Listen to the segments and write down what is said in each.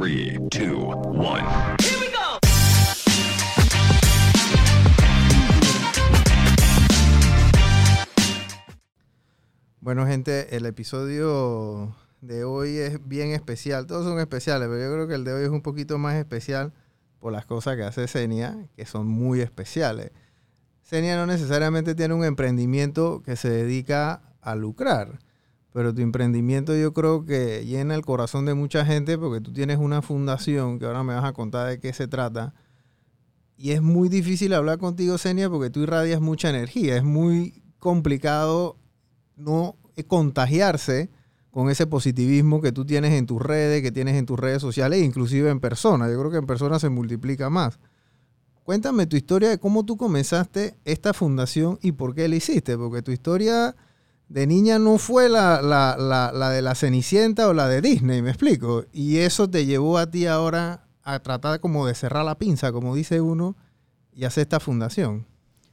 3, 2, 1. Bueno, gente, el episodio de hoy es bien especial. Todos son especiales, pero yo creo que el de hoy es un poquito más especial por las cosas que hace Senia, que son muy especiales. Senia no necesariamente tiene un emprendimiento que se dedica a lucrar, pero tu emprendimiento yo creo que llena el corazón de mucha gente porque tú tienes una fundación, que ahora me vas a contar de qué se trata. Y es muy difícil hablar contigo, Senia, porque tú irradias mucha energía. Es muy complicado no contagiarse con ese positivismo que tú tienes en tus redes, que tienes en tus redes sociales, inclusive en persona. Yo creo que en persona se multiplica más. Cuéntame tu historia de cómo tú comenzaste esta fundación y por qué la hiciste, porque tu historia de niña no fue la, la, la, de la Cenicienta o la de Disney, me explico. Y eso te llevó a ti ahora a tratar como de cerrar la pinza, como dice uno, y hacer esta fundación.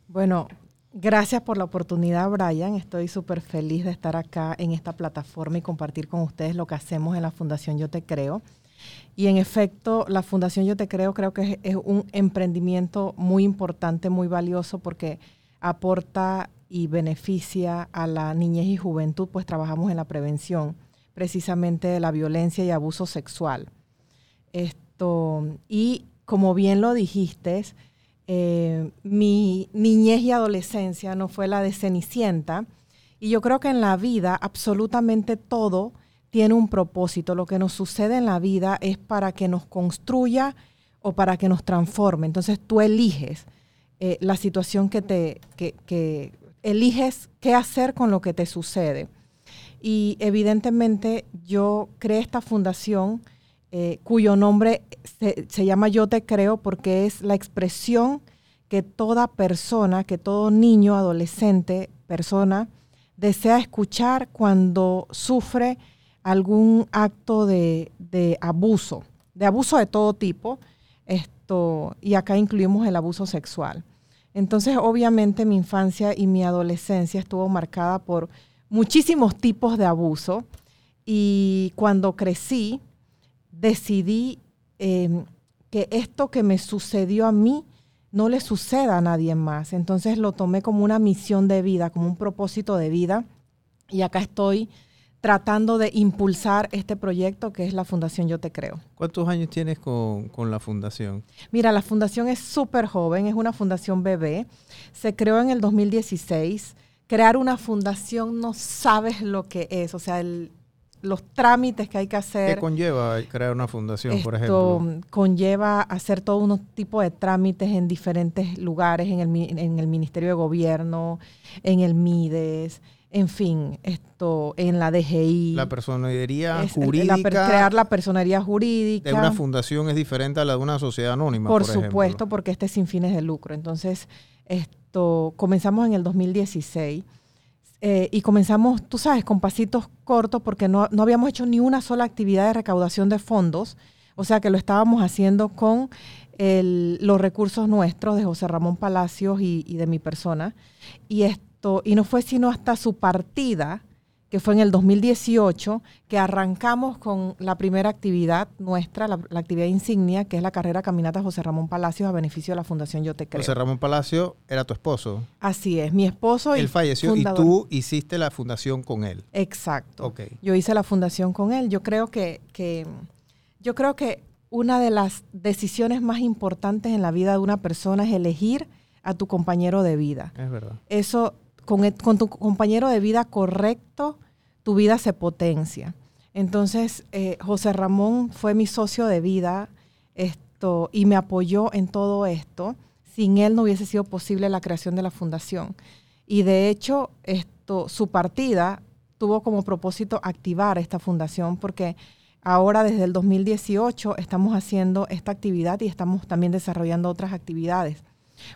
Bueno, Gracias por la oportunidad, Brian. Estoy súper feliz de estar acá en esta plataforma y compartir con ustedes lo que hacemos en la Fundación Yo Te Creo. Y en efecto, la Fundación Yo Te Creo creo que es un emprendimiento muy importante, muy valioso, porque aporta y beneficia a la niñez y juventud, pues trabajamos en la prevención precisamente de la violencia y abuso sexual. Esto, y como bien lo dijiste, eh, mi niñez y adolescencia no fue la de Cenicienta. Y yo creo que en la vida absolutamente todo tiene un propósito. Lo que nos sucede en la vida es para que nos construya o para que nos transforme. Entonces tú eliges eh, la situación que te, que, eliges qué hacer con lo que te sucede. Y evidentemente yo creé esta fundación eh, cuyo nombre se, se, llama Yo Te Creo porque es la expresión que toda persona, que todo niño, adolescente, persona, desea escuchar cuando sufre algún acto de, de abuso, de abuso de todo tipo, esto, y acá incluimos el abuso sexual. Entonces, obviamente, mi infancia y mi adolescencia estuvo marcada por muchísimos tipos de abuso, y cuando crecí, decidí eh, que esto que me sucedió a mí no le suceda a nadie más. Entonces lo tomé como una misión de vida, como un propósito de vida. Y acá estoy tratando de impulsar este proyecto que es la Fundación Yo Te Creo. ¿Cuántos años tienes con, con la fundación? Mira, la fundación es súper joven, es una fundación bebé. Se creó en el 2016. Crear una fundación no sabes lo que es. O sea, el, los trámites que hay que hacer. ¿Qué conlleva crear una fundación, Esto por ejemplo? Conlleva hacer todo un tipo de trámites en diferentes lugares, en el, en el Ministerio de Gobierno, en el MIDES, en fin, esto en la DGI. La personería es, jurídica. La, crear la personería jurídica. De una fundación es diferente a la de una sociedad anónima. Por, por supuesto, ejemplo. porque este es sin fines de lucro. Entonces, esto comenzamos en el 2016 eh, y comenzamos, tú sabes, con pasitos cortos porque no, no, habíamos hecho ni una sola actividad de recaudación de fondos, o sea que lo estábamos haciendo con el, los recursos nuestros de José Ramón Palacios y, y, de mi persona. Y esto, y no fue sino hasta su partida, que fue en el 2018, que arrancamos con la primera actividad nuestra, la, la, actividad insignia, que es la carrera Caminata José Ramón Palacios a beneficio de la Fundación Yo Te Creo. José Ramón Palacio era tu esposo. Así es, mi esposo. Él falleció fundador. y tú hiciste la fundación con él. Exacto. Okay. Yo hice la fundación con él. Yo creo que, que, yo creo que una de las decisiones más importantes en la vida de una persona es elegir a tu compañero de vida. Es verdad. Eso con, el, con, tu compañero de vida correcto, tu vida se potencia. Entonces, eh, José Ramón fue mi socio de vida esto, y me apoyó en todo esto. Sin él no hubiese sido posible la creación de la fundación. Y de hecho, esto, su partida tuvo como propósito activar esta fundación porque ahora desde el 2018 estamos haciendo esta actividad y estamos también desarrollando otras actividades.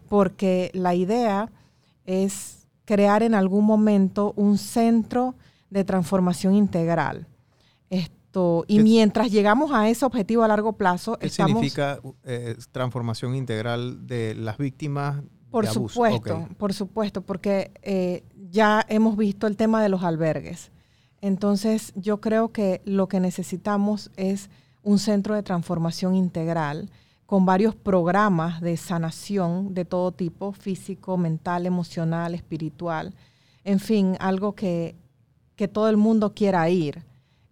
Porque la idea es crear en algún momento un centro de transformación integral. Esto, y mientras llegamos a ese objetivo a largo plazo, ¿qué estamos, significa eh, transformación integral de las víctimas? Por de abuso? supuesto, okay. por supuesto, porque eh, ya hemos visto el tema de los albergues. Entonces, yo creo que lo que necesitamos es un centro de transformación integral con varios programas de sanación de todo tipo, físico, mental, emocional, espiritual, en fin, algo que, que todo el mundo quiera ir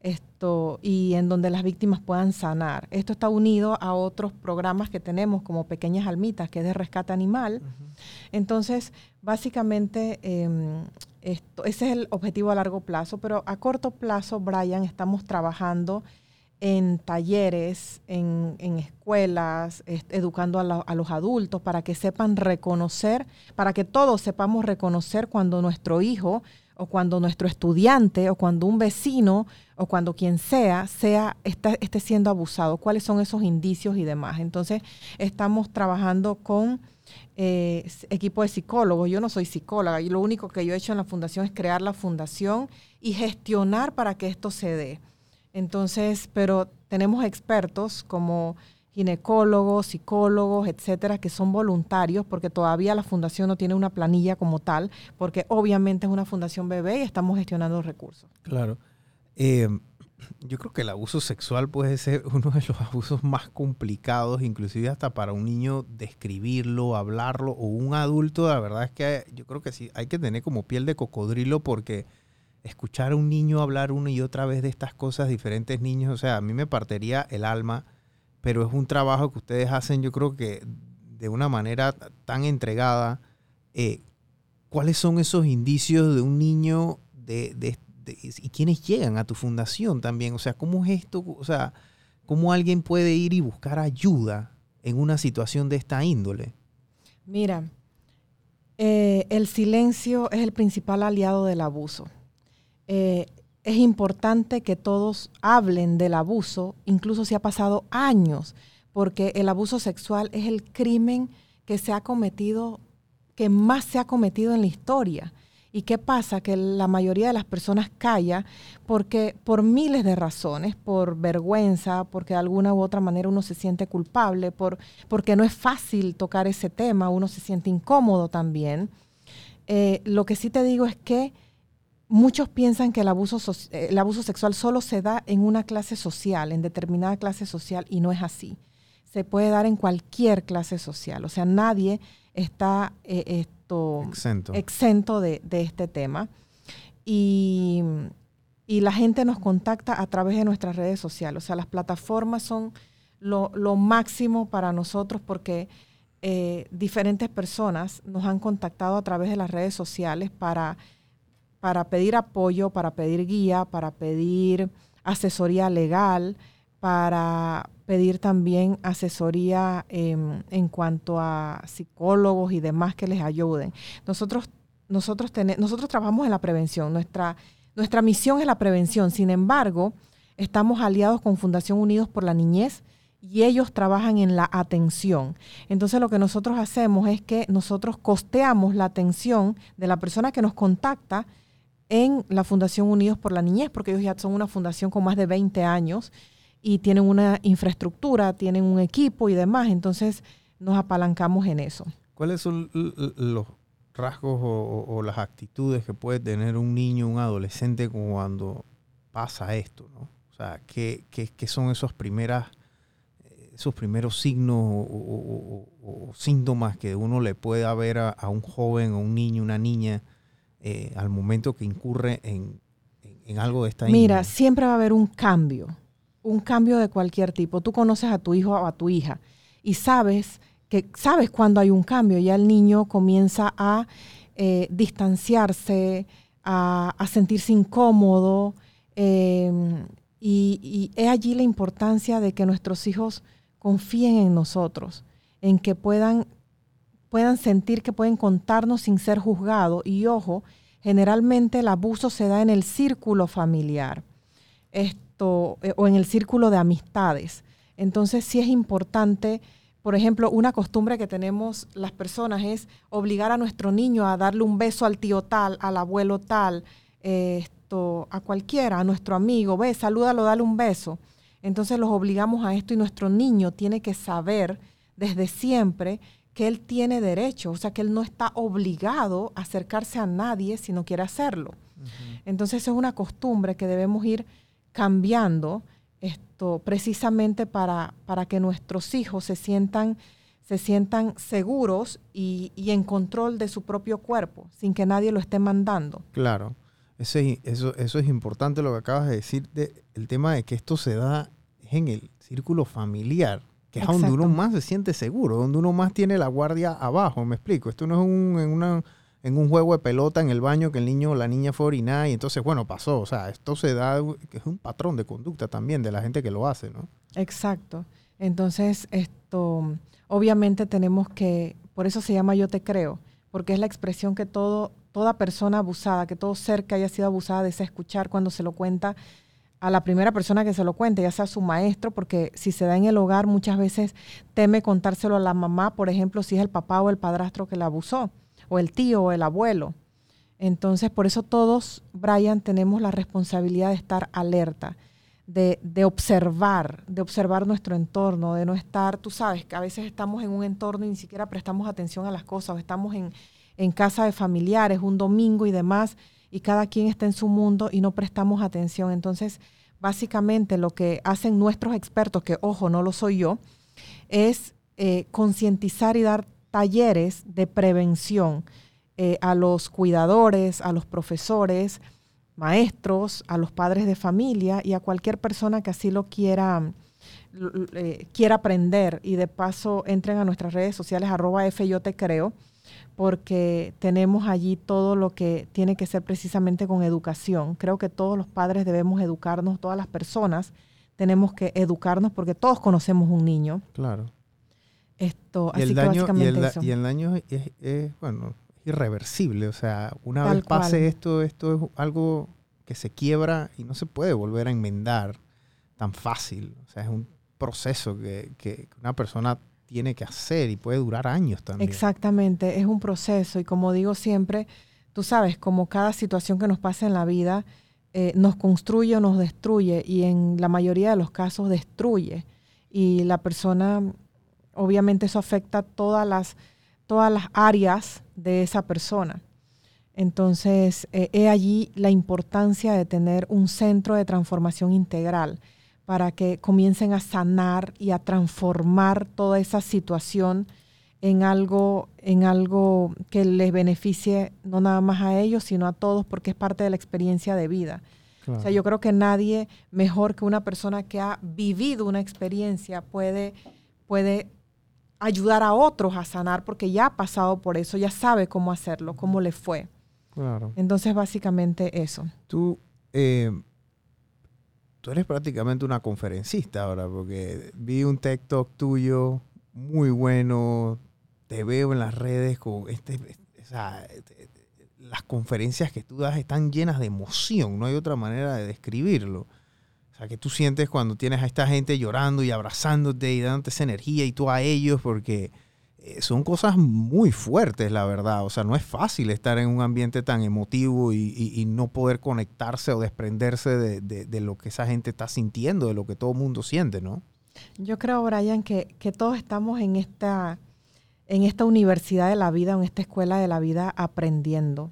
esto, y en donde las víctimas puedan sanar. Esto está unido a otros programas que tenemos como Pequeñas Almitas, que es de rescate animal. Entonces, básicamente, em, esto, ese es el objetivo a largo plazo, pero a corto plazo, Brian, estamos trabajando en talleres, en, escuelas, educando a, los adultos para que sepan reconocer, para que todos sepamos reconocer cuando nuestro hijo o cuando nuestro estudiante o cuando un vecino o cuando quien sea, sea esté siendo abusado, cuáles son esos indicios y demás. Entonces, estamos trabajando con eh, equipo de psicólogos. Yo no soy psicóloga y lo único que yo he hecho en la fundación es crear la fundación y gestionar para que esto se dé. Entonces, pero tenemos expertos como ginecólogos, psicólogos, etcétera, que son voluntarios porque todavía la fundación no tiene una planilla como tal, porque obviamente es una fundación bebé y estamos gestionando recursos. Claro. Eh, yo creo que el abuso sexual puede ser uno de los abusos más complicados, inclusive hasta para un niño describirlo, hablarlo, o un adulto, la verdad es que yo creo que sí, hay que tener como piel de cocodrilo porque escuchar a un niño hablar una y otra vez de estas cosas, diferentes niños, o sea, a mí me partiría el alma, pero es un trabajo que ustedes hacen, yo creo que de una manera tan entregada. Eh, ¿Cuáles son esos indicios de un niño de, y quiénes llegan a tu fundación también? O sea, ¿cómo es esto? O sea, ¿cómo alguien puede ir y buscar ayuda en una situación de esta índole? Mira, eh, el silencio es el principal aliado del abuso. Eh, es importante que todos hablen del abuso, incluso si ha pasado años, porque el abuso sexual es el crimen que se ha cometido, que más se ha cometido en la historia. ¿Y qué pasa? Que la mayoría de las personas calla porque por miles de razones, por vergüenza, porque de alguna u otra manera uno se siente culpable, por, porque no es fácil tocar ese tema, uno se siente incómodo también. Eh, lo que sí te digo es que muchos piensan que el abuso, eh, el abuso sexual solo se da en una clase social, en determinada clase social, y no es así. Se puede dar en cualquier clase social. O sea, nadie está eh, esto, exento, de, este tema. Y, la gente nos contacta a través de nuestras redes sociales. O sea, las plataformas son lo, máximo para nosotros porque eh, diferentes personas nos han contactado a través de las redes sociales para para pedir apoyo, para pedir guía, para pedir asesoría legal, para pedir también asesoría em, en cuanto a psicólogos y demás que les ayuden. Nosotros, nosotros, nosotros trabajamos en la prevención, nuestra, nuestra misión es la prevención, sin embargo, estamos aliados con Fundación Unidos por la Niñez y ellos trabajan en la atención. Entonces lo que nosotros hacemos es que nosotros costeamos la atención de la persona que nos contacta, en la Fundación Unidos por la Niñez, porque ellos ya son una fundación con más de 20 años y tienen una infraestructura, tienen un equipo y demás, entonces nos apalancamos en eso. ¿Cuáles son los rasgos o, las actitudes que puede tener un niño, un adolescente cuando pasa esto? ¿no? O sea, ¿qué, son esos, primeras, esos primeros signos o, síntomas que uno le puede ver a, a un joven o un niño, una niña? Eh, al momento que incurre en, algo de esta Mira, siempre va a haber un cambio, un cambio de cualquier tipo. Tú conoces a tu hijo o a tu hija y sabes que sabes cuando hay un cambio. Ya el niño comienza a eh, distanciarse, a, sentirse incómodo. Em, y, y es allí la importancia de que nuestros hijos confíen en nosotros, en que puedan puedan sentir que pueden contarnos sin ser juzgados. Y ojo, generalmente el abuso se da en el círculo familiar esto, eh, o en el círculo de amistades. Entonces sí es importante, por ejemplo, una costumbre que tenemos las personas es obligar a nuestro niño a darle un beso al tío tal, al abuelo tal, esto, a cualquiera, a nuestro amigo, ve, salúdalo, dale un beso. Entonces los obligamos a esto y nuestro niño tiene que saber desde siempre que él tiene derecho, o sea, que él no está obligado a acercarse a nadie si no quiere hacerlo. Entonces es una costumbre que debemos ir cambiando esto precisamente para, para que nuestros hijos se sientan, se sientan seguros y, y, en control de su propio cuerpo, sin que nadie lo esté mandando. Claro, eso es, eso, eso es importante lo que acabas de decir, de, el tema de que esto se da en el círculo familiar, que es donde uno más se siente seguro, donde uno más tiene la guardia abajo, me explico. Esto no es un, en una en un juego de pelota en el baño que el niño o la niña fue a orinar y entonces, bueno, pasó. O sea, esto se da, es un patrón de conducta también de la gente que lo hace, ¿no? Exacto. Entonces, esto, obviamente tenemos que, por eso se llama yo te creo, porque es la expresión que todo, toda persona abusada, que todo ser que haya sido abusada desea escuchar cuando se lo cuenta a la primera persona que se lo cuente, ya sea su maestro, porque si se da en el hogar muchas veces teme contárselo a la mamá, por ejemplo, si es el papá o el padrastro que la abusó o el tío o el abuelo. Entonces, por eso todos, Brian, tenemos la responsabilidad de estar alerta, de, de, observar, de observar nuestro entorno, de no estar, tú sabes, que a veces estamos en un entorno y ni siquiera prestamos atención a las cosas, o estamos en, en casa de familiares un domingo y demás, y cada quien está en su mundo y no prestamos atención. Entonces, básicamente lo que hacen nuestros expertos, que ojo, no lo soy yo, es eh, concientizar y dar talleres de prevención eh, a los cuidadores, a los profesores, maestros, a los padres de familia y a cualquier persona que así lo quiera, eh, quiera aprender. Y de paso entren a nuestras redes sociales, arroba F yo te creo, porque tenemos allí todo lo que tiene que ser precisamente con educación. Creo que todos los padres debemos educarnos, todas las personas tenemos que educarnos porque todos conocemos un niño. Claro. Esto, y, el daño, y, el, daño es, bueno, irreversible. O sea, una vez pase esto, esto es algo que se quiebra y no se puede volver a enmendar tan fácil. O sea, es un proceso que, que una persona tiene que hacer y puede durar años también. Exactamente, es un proceso y como digo siempre, tú sabes, como cada situación que nos pasa en la vida eh, nos construye o nos destruye y en la mayoría de los casos destruye y la persona obviamente eso afecta todas las, todas las áreas de esa persona. Entonces, eh, he allí la importancia de tener un centro de transformación integral para que comiencen a sanar y a transformar toda esa situación en algo, en algo que les beneficie no nada más a ellos, sino a todos, porque es parte de la experiencia de vida. O sea, yo creo que nadie mejor que una persona que ha vivido una experiencia puede, puede ayudar a otros a sanar porque ya ha pasado por eso, ya sabe cómo hacerlo, cómo le fue. Claro. Entonces, básicamente eso. Tú, eh, tú eres prácticamente una conferencista ahora, porque vi un TikTok tuyo muy bueno, te veo en las redes con este, o sea, las conferencias que tú das están llenas de emoción, no hay otra manera de describirlo. O sea, que tú sientes cuando tienes a esta gente llorando y abrazándote y dándote esa energía y tú a ellos, porque son cosas muy fuertes, la verdad. O sea, no es fácil estar en un ambiente tan emotivo y, no poder conectarse o desprenderse de, lo que esa gente está sintiendo, de lo que todo el mundo siente, ¿no? Yo creo, Brian, que, que todos estamos en esta, en esta universidad de la vida, en esta escuela de la vida aprendiendo.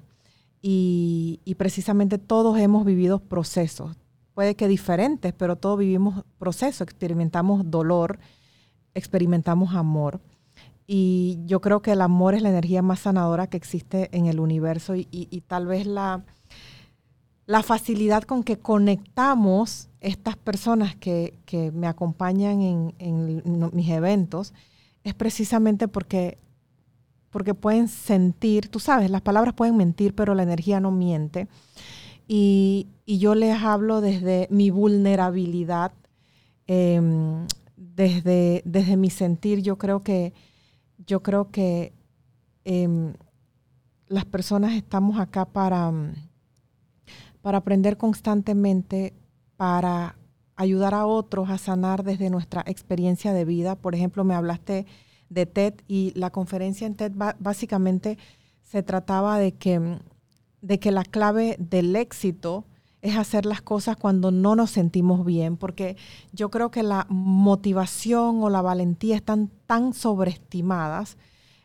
Y, y, precisamente todos hemos vivido procesos, puede que diferentes, pero todos vivimos procesos, experimentamos dolor, experimentamos amor. Y yo creo que el amor es la energía más sanadora que existe en el universo y, tal vez la, la facilidad con que conectamos estas personas que, me acompañan en, en, mis eventos es precisamente porque, porque pueden sentir, tú sabes, las palabras pueden mentir, pero la energía no miente. Y, yo les hablo desde mi vulnerabilidad, em, desde, desde mi sentir. Yo creo que, yo creo que em, las personas estamos acá para, para aprender constantemente, para ayudar a otros a sanar desde nuestra experiencia de vida. Por ejemplo, me hablaste de TED y la conferencia en TED básicamente se trataba de que de que la clave del éxito es hacer las cosas cuando no nos sentimos bien, porque yo creo que la motivación o la valentía están tan sobreestimadas.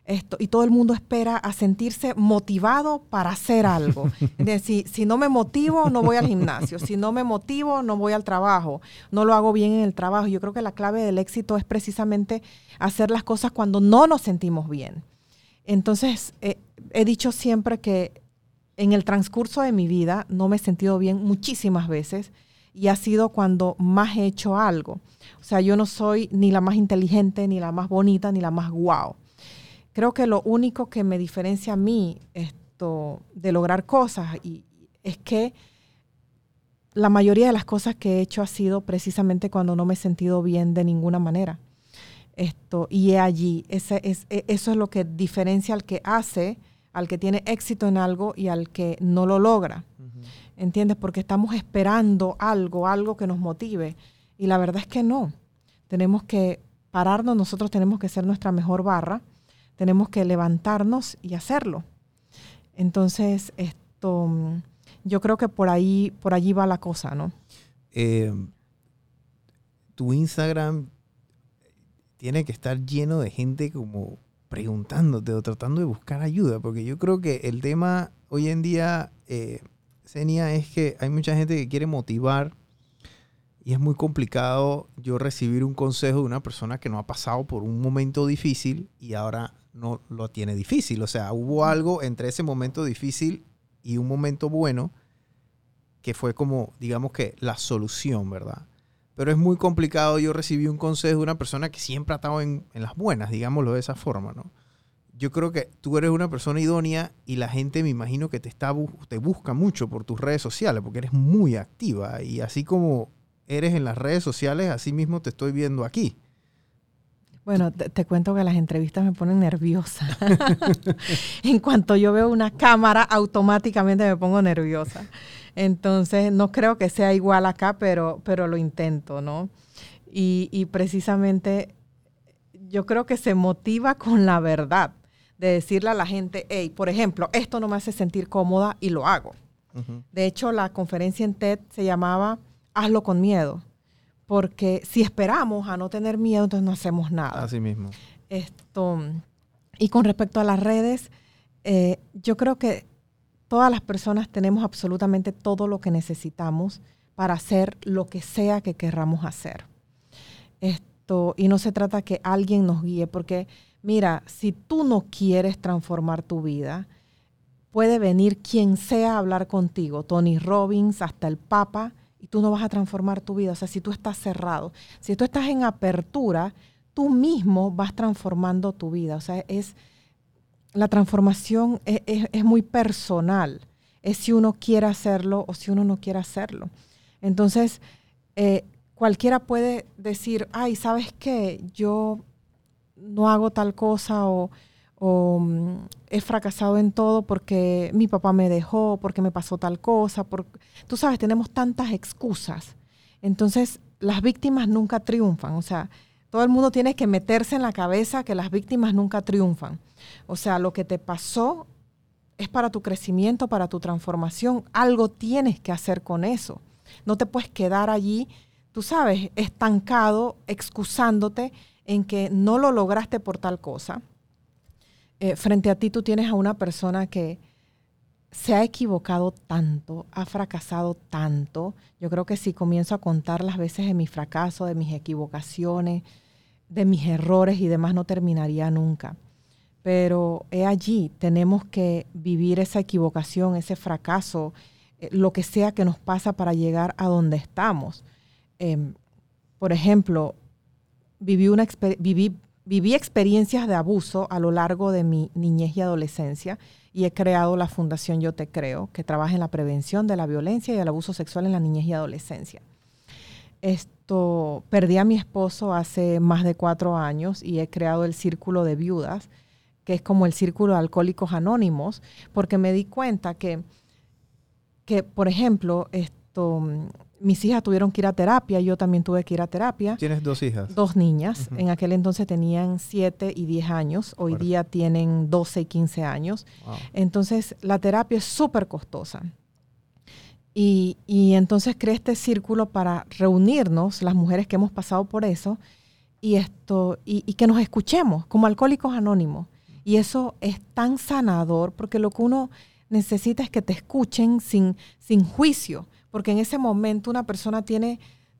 Esto, y todo el mundo espera a sentirse motivado para hacer algo. si, si no me motivo, no voy al gimnasio. Si no me motivo, no voy al trabajo. No lo hago bien en el trabajo. Yo creo que la clave del éxito es precisamente hacer las cosas cuando no nos sentimos bien. Entonces, eh, he dicho siempre que en el transcurso de mi vida no me he sentido bien muchísimas veces y ha sido cuando más he hecho algo. O sea, yo no soy ni la más inteligente, ni la más bonita, ni la más guau creo que lo único que me diferencia a mí esto de lograr cosas y, es que la mayoría de las cosas que he hecho ha sido precisamente cuando no me he sentido bien de ninguna manera. Esto, y he allí, ese, es, e, eso es lo que diferencia al que hace, al que tiene éxito en algo y al que no lo logra. ¿Entiendes? Porque estamos esperando algo, algo que nos motive. Y la verdad es que no. Tenemos que pararnos, nosotros tenemos que ser nuestra mejor barra tenemos que levantarnos y hacerlo. Entonces, esto, yo creo que por ahí, por allí va la cosa, ¿no? Eh, tu Instagram tiene que estar lleno de gente como preguntándote o tratando de buscar ayuda, porque yo creo que el tema hoy en día, eh, es que hay mucha gente que quiere motivar y es muy complicado yo recibir un consejo de una persona que no ha pasado por un momento difícil y ahora no lo tiene difícil. O sea, hubo algo entre ese momento difícil y un momento bueno que fue como, digamos que, la solución, ¿verdad? Pero es muy complicado. Yo recibí un consejo de una persona que siempre ha estado en, las buenas, digámoslo de esa forma, ¿no? Yo creo que tú eres una persona idónea y la gente me imagino que te, está, te busca mucho por tus redes sociales porque eres muy activa y así como eres en las redes sociales, así mismo te estoy viendo aquí. Bueno, te, cuento que las entrevistas me ponen nerviosa. en cuanto yo veo una cámara, automáticamente me pongo nerviosa. Entonces, no creo que sea igual acá, pero, pero lo intento, ¿no? Y, y precisamente yo creo que se motiva con la verdad, de decirle a la gente, hey, por ejemplo, esto no me hace sentir cómoda y lo hago. De hecho, la conferencia en TED se llamaba Hazlo con miedo porque si esperamos a no tener miedo, entonces no hacemos nada. Así mismo. Esto, y con respecto a las redes, eh, yo creo que todas las personas tenemos absolutamente todo lo que necesitamos para hacer lo que sea que querramos hacer. Esto, y no se trata que alguien nos guíe, porque mira, si tú no quieres transformar tu vida, puede venir quien sea a hablar contigo, Tony Robbins, hasta el Papa, y tú no vas a transformar tu vida. O sea, si tú estás cerrado, si tú estás en apertura, tú mismo vas transformando tu vida. O sea, es la transformación es, muy personal. Es si uno quiere hacerlo o si uno no quiere hacerlo. Entonces, eh, cualquiera puede decir, ay, ¿sabes qué? Yo no hago tal cosa o mm, he fracasado en todo porque mi papá me dejó, porque me pasó tal cosa, por, tú sabes, tenemos tantas excusas. Entonces, las víctimas nunca triunfan, o sea, todo el mundo tiene que meterse en la cabeza que las víctimas nunca triunfan. O sea, lo que te pasó es para tu crecimiento, para tu transformación, algo tienes que hacer con eso. No te puedes quedar allí, tú sabes, estancado, excusándote en que no lo lograste por tal cosa eh, frente a ti tú tienes a una persona que se ha equivocado tanto, ha fracasado tanto. Yo creo que si comienzo a contar las veces de mi fracaso, de mis equivocaciones, de mis errores y demás, no terminaría nunca. Pero he allí, tenemos que vivir esa equivocación, ese fracaso, eh, lo que sea que nos pasa para llegar a donde estamos. Em, por ejemplo, viví, viví Viví experiencias de abuso a lo largo de mi niñez y adolescencia y he creado la Fundación Yo Te Creo, que trabaja en la prevención de la violencia y el abuso sexual en la niñez y adolescencia. Esto, perdí a mi esposo hace más de cuatro años y he creado el Círculo de Viudas, que es como el Círculo de Alcohólicos Anónimos, porque me di cuenta que, que por ejemplo, esto, mis hijas tuvieron que ir a terapia, yo también tuve que ir a terapia. ¿Tienes dos hijas? Dos niñas. En aquel entonces tenían 7 y 10 años, hoy día tienen 12 y 15 años. Entonces la terapia es súper costosa. Y, entonces creé este círculo para reunirnos, las mujeres que hemos pasado por eso, y, esto, y, y que nos escuchemos como alcohólicos anónimos Y eso es tan sanador porque lo que uno necesita es que te escuchen sin, sin juicio, porque en ese momento una persona tiene,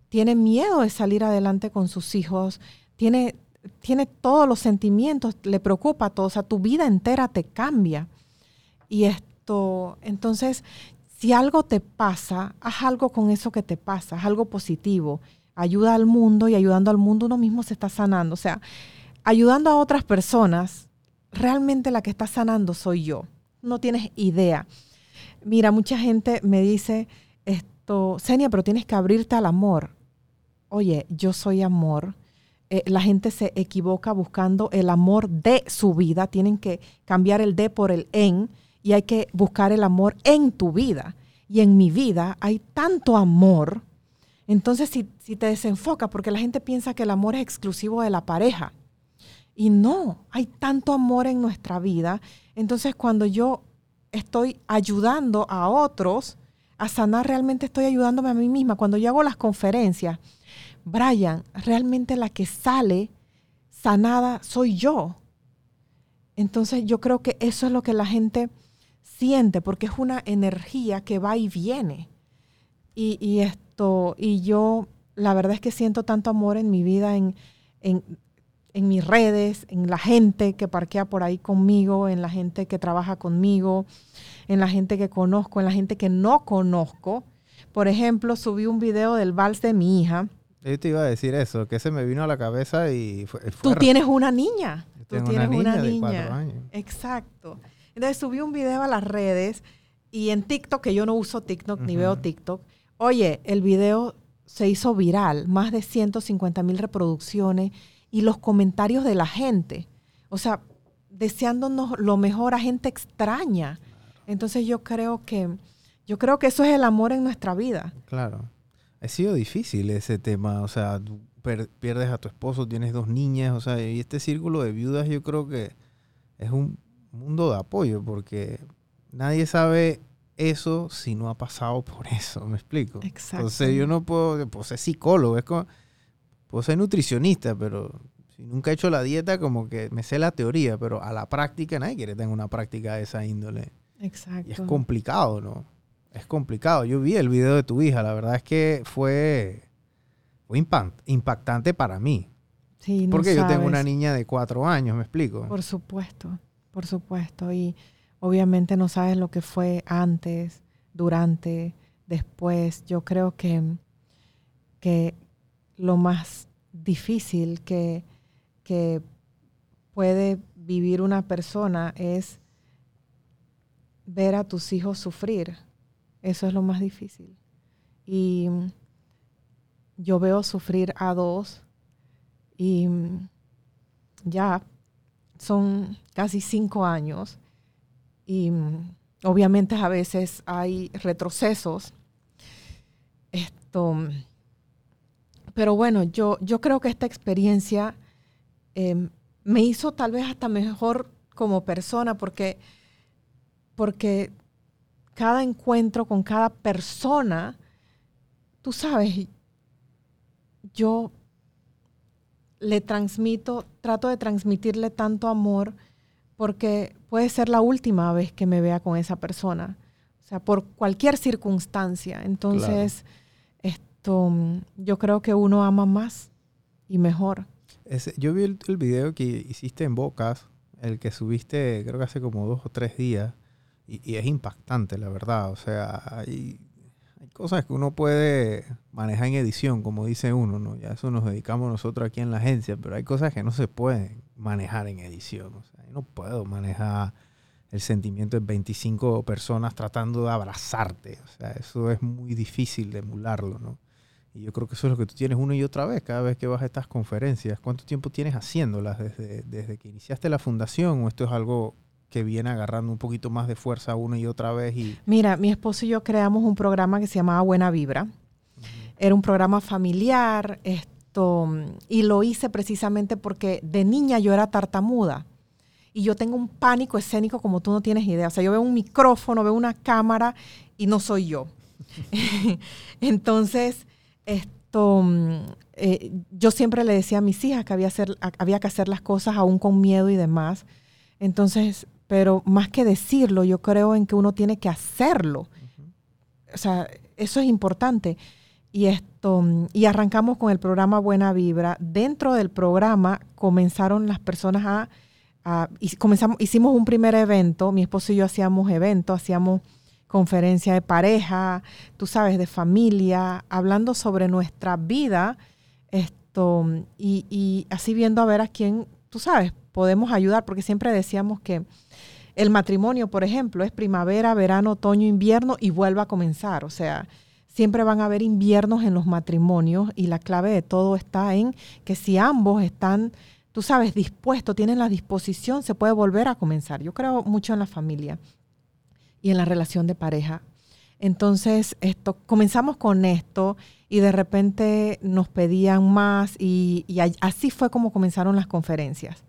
tiene miedo de salir adelante con sus hijos, tiene, tiene todos los sentimientos, le preocupa todo, o sea, tu vida entera te cambia. Y esto, entonces, si algo te pasa, haz algo con eso que te pasa, haz algo positivo. Ayuda al mundo y ayudando al mundo uno mismo se está sanando. O sea, ayudando a otras personas, realmente la que está sanando soy yo. No tienes idea. Mira, mucha gente me dice esto, Senia, pero tienes que abrirte al amor. Oye, yo soy amor. Eh, la gente se equivoca buscando el amor de su vida. Tienen que cambiar el de por el en y hay que buscar el amor en tu vida. Y en mi vida hay tanto amor. Entonces, si, si te desenfocas, porque la gente piensa que el amor es exclusivo de la pareja. Y no, hay tanto amor en nuestra vida. Entonces, cuando yo estoy ayudando a otros a sanar, realmente estoy ayudándome a mí misma. Cuando yo hago las conferencias, Brian, realmente la que sale sanada soy yo. Entonces, yo creo que eso es lo que la gente siente, porque es una energía que va y viene. Y, esto, y yo, la verdad es que siento tanto amor en mi vida, en, en, en mis redes, en la gente que parquea por ahí conmigo, en la gente que trabaja conmigo, en la gente que conozco, en la gente que no conozco. Por ejemplo, subí un video del vals de mi hija. Yo te iba a decir eso, que se me vino a la cabeza y fue. Tú tienes una niña. Tú tienes una niña, de cuatro años. Exacto. Entonces subí un video a las redes y en TikTok, que yo no uso TikTok ni veo TikTok, oye, el video se hizo viral, más de 150 mil reproducciones y los comentarios de la gente, o sea, deseándonos lo mejor a gente extraña. Entonces yo creo que yo creo que eso es el amor en nuestra vida. Claro. Ha sido difícil ese tema, o sea, pierdes a tu esposo, tienes dos niñas, o sea, y este círculo de viudas yo creo que es un mundo de apoyo, porque nadie sabe eso si no ha pasado por eso, ¿me explico? Exacto. Entonces yo no puedo, puedo ser psicólogo, es como, puedo ser nutricionista, pero si nunca he hecho la dieta, como que me sé la teoría, pero a la práctica nadie quiere tener una práctica de esa índole. Exacto. Y es complicado, ¿no? Es complicado. Yo vi el video de tu hija, la verdad es que fue, fue impactante para mí. Sí, no Porque yo tengo una niña de cuatro años, ¿me explico? Por supuesto, por supuesto. Y obviamente no sabes lo que fue antes, durante, después. Yo creo que, que lo más difícil que, que puede vivir una persona es ver a tus hijos sufrir. Eso es lo más difícil. Y yo veo sufrir a dos y ya son casi cinco años y mm, obviamente a veces hay retrocesos. Esto, pero bueno, yo, yo creo que esta experiencia eh, me hizo tal vez hasta mejor como persona porque, porque cada encuentro con cada persona, tú sabes, yo le transmito, trato de transmitirle tanto amor porque puede ser la última vez que me vea con esa persona. O sea, por cualquier circunstancia. Entonces, esto, yo creo que uno ama más y mejor. Ese- yo vi el, el video que hiciste en Bocas, el que subiste creo que hace como dos o tres días, y, y es impactante, la verdad. O sea, hay, hay cosas que uno puede manejar en edición, como dice uno, ¿no? Ya eso nos dedicamos nosotros aquí en la agencia, pero hay cosas que no se pueden manejar en edición. O sea, yo no puedo manejar el sentimiento de 25 personas tratando de abrazarte. O sea, eso es muy difícil de emularlo, ¿no? Y yo creo que eso es lo que tú tienes una y otra vez, cada vez que vas a estas conferencias. ¿Cuánto tiempo tienes haciéndolas desde, desde que iniciaste la fundación? ¿O esto es algo que viene agarrando un poquito más de fuerza una y otra vez? Y, Mira, mi esposo y yo creamos un programa que se llamaba Buena Vibra. Era un programa familiar, esto, y lo hice precisamente porque de niña yo era tartamuda. Y yo tengo un pánico escénico como tú no tienes idea. O sea, yo veo un micrófono, veo una cámara y no soy yo. Entonces, esto, mm, eh, yo siempre le decía a mis hijas que había, hacer, había que hacer las cosas aún con miedo y demás. Entonces, pero más que decirlo, yo creo en que uno tiene que hacerlo. O sea, eso es importante. Y esto, y arrancamos con el programa Buena Vibra. Dentro del programa comenzaron las personas a, comenzamos, hicimos un primer evento, mi esposo y yo hacíamos eventos, hacíamos conferencia de pareja, tú sabes, de familia, hablando sobre nuestra vida, esto, y, y así viendo a ver a quién, tú sabes, podemos ayudar, porque siempre decíamos que el matrimonio, por ejemplo, es primavera, verano, otoño, invierno y vuelve a comenzar. O sea, siempre van a haber inviernos en los matrimonios y la clave de todo está en que si ambos están, tú sabes, dispuestos, tienen la disposición, se puede volver a comenzar. Yo creo mucho en la familia y en la relación de pareja. Entonces, esto, comenzamos con esto y de repente nos pedían más y, y así fue como comenzaron las conferencias.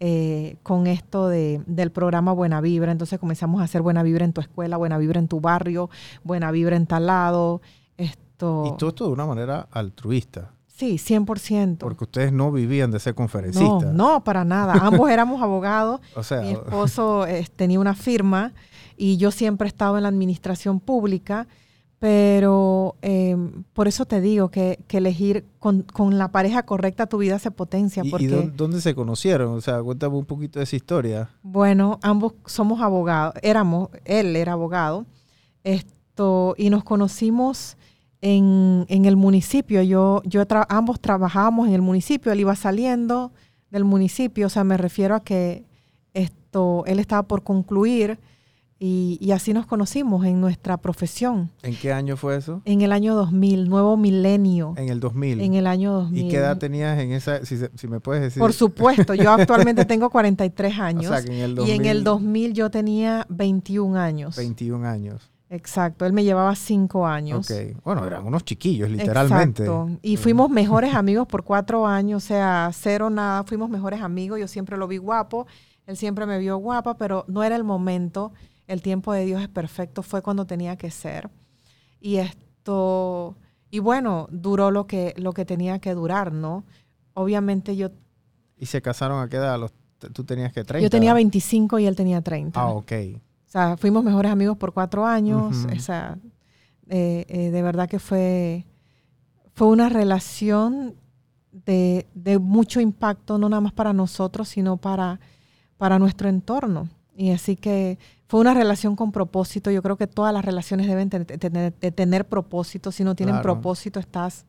Eh, con esto de, del programa Buena Vibra. Entonces comenzamos a hacer Buena Vibra en tu escuela, Buena Vibra en tu barrio, Buena Vibra en tal lado. Esto... Y todo esto de una manera altruista. Sí, 100%. Porque ustedes no vivían de ser conferencistas. No, no, para nada. Ambos éramos abogados. o sea, Mi esposo eh, tenía una firma y yo siempre he estado en la administración pública. Pero em, por eso te digo que, elegir con, la pareja correcta tu vida se potencia. ¿Y, porque, dónde se conocieron? O sea, cuéntame un poquito de esa historia. Bueno, ambos somos abogados, éramos, él era abogado, esto, y nos conocimos en, el municipio. Yo, yo ambos trabajábamos en el municipio, él iba saliendo del municipio, o sea, me refiero a que esto, él estaba por concluir y, así nos conocimos en nuestra profesión. ¿En qué año fue eso? En el año 2000, nuevo milenio. En el 2000. En el año 2000. ¿Y qué edad tenías en esa, si, me puedes decir? Por supuesto, yo actualmente tengo 43 años. O sea, en el 2000, y en el 2000 yo tenía 21 años. 21 años. Exacto, él me llevaba 5 años. Ok, bueno, eran unos chiquillos, literalmente. Exacto, y fuimos mejores amigos por cuatro años, o sea, cero nada, fuimos mejores amigos, yo siempre lo vi guapo, él siempre me vio guapa, pero no era el momento el tiempo de Dios es perfecto, fue cuando tenía que ser. Y esto, y bueno, duró lo que, lo que tenía que durar, ¿no? Obviamente yo... ¿Y se casaron a qué edad? ¿Tú tenías que 30? Yo tenía 25 y él tenía 30. Ah, ok. O sea, fuimos mejores amigos por cuatro años. O sea, eh, eh, de verdad que fue, fue una relación de, de, mucho impacto, no nada más para nosotros, sino para, para nuestro entorno. Y así que fue una relación con propósito. Yo creo que todas las relaciones deben tener, tener propósito. Si no tienen propósito, estás,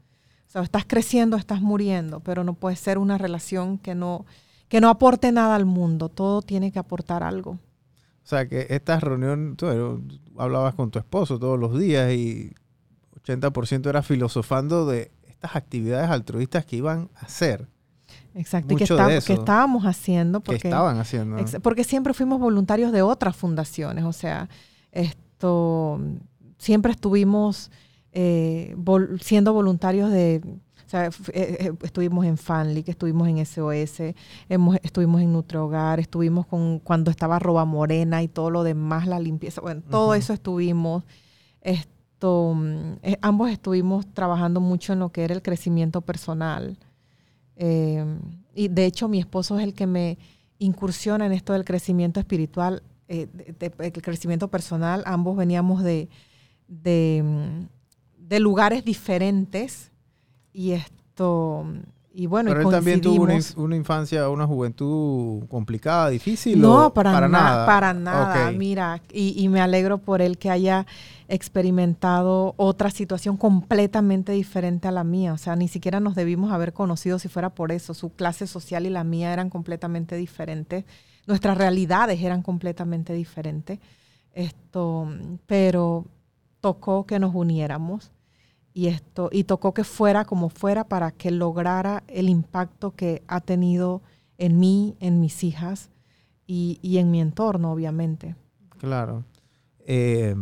estás creciendo, estás muriendo, pero no puede ser una relación que no, que no aporte nada al mundo. Todo tiene que aportar algo. O sea, que esta reunión, tú hablabas con tu esposo todos los días y 80% era filosofando de estas actividades altruistas que iban a hacer. Exacto, y que, estábamos haciendo. Porque, estaban haciendo. porque siempre fuimos voluntarios de otras fundaciones, o sea, esto, siempre estuvimos eh, siendo voluntarios de, o sea, eh, eh, estuvimos en Fanlic, estuvimos en SOS, hemos, estuvimos en Nutrihogar, estuvimos con cuando estaba Roba Morena y todo lo demás, la limpieza, bueno, todo eso estuvimos. Esto, ambos estuvimos trabajando mucho en lo que era el crecimiento personal. Eh, y de hecho mi esposo es el que me incursiona en esto del crecimiento espiritual, eh, el crecimiento personal. Ambos veníamos de, de, lugares diferentes y esto... Y bueno, Pero él también tuvo una, infancia, una juventud complicada, difícil. No, para, nada. Para nada. Mira, y, y, me alegro por él que haya experimentado otra situación completamente diferente a la mía. O sea, ni siquiera nos debimos haber conocido si fuera por eso. Su clase social y la mía eran completamente diferentes. Nuestras realidades eran completamente diferentes. Esto, pero tocó que nos uniéramos y esto y tocó que fuera como fuera para que lograra el impacto que ha tenido en mí, en mis hijas y, en mi entorno, obviamente. Claro. Eh,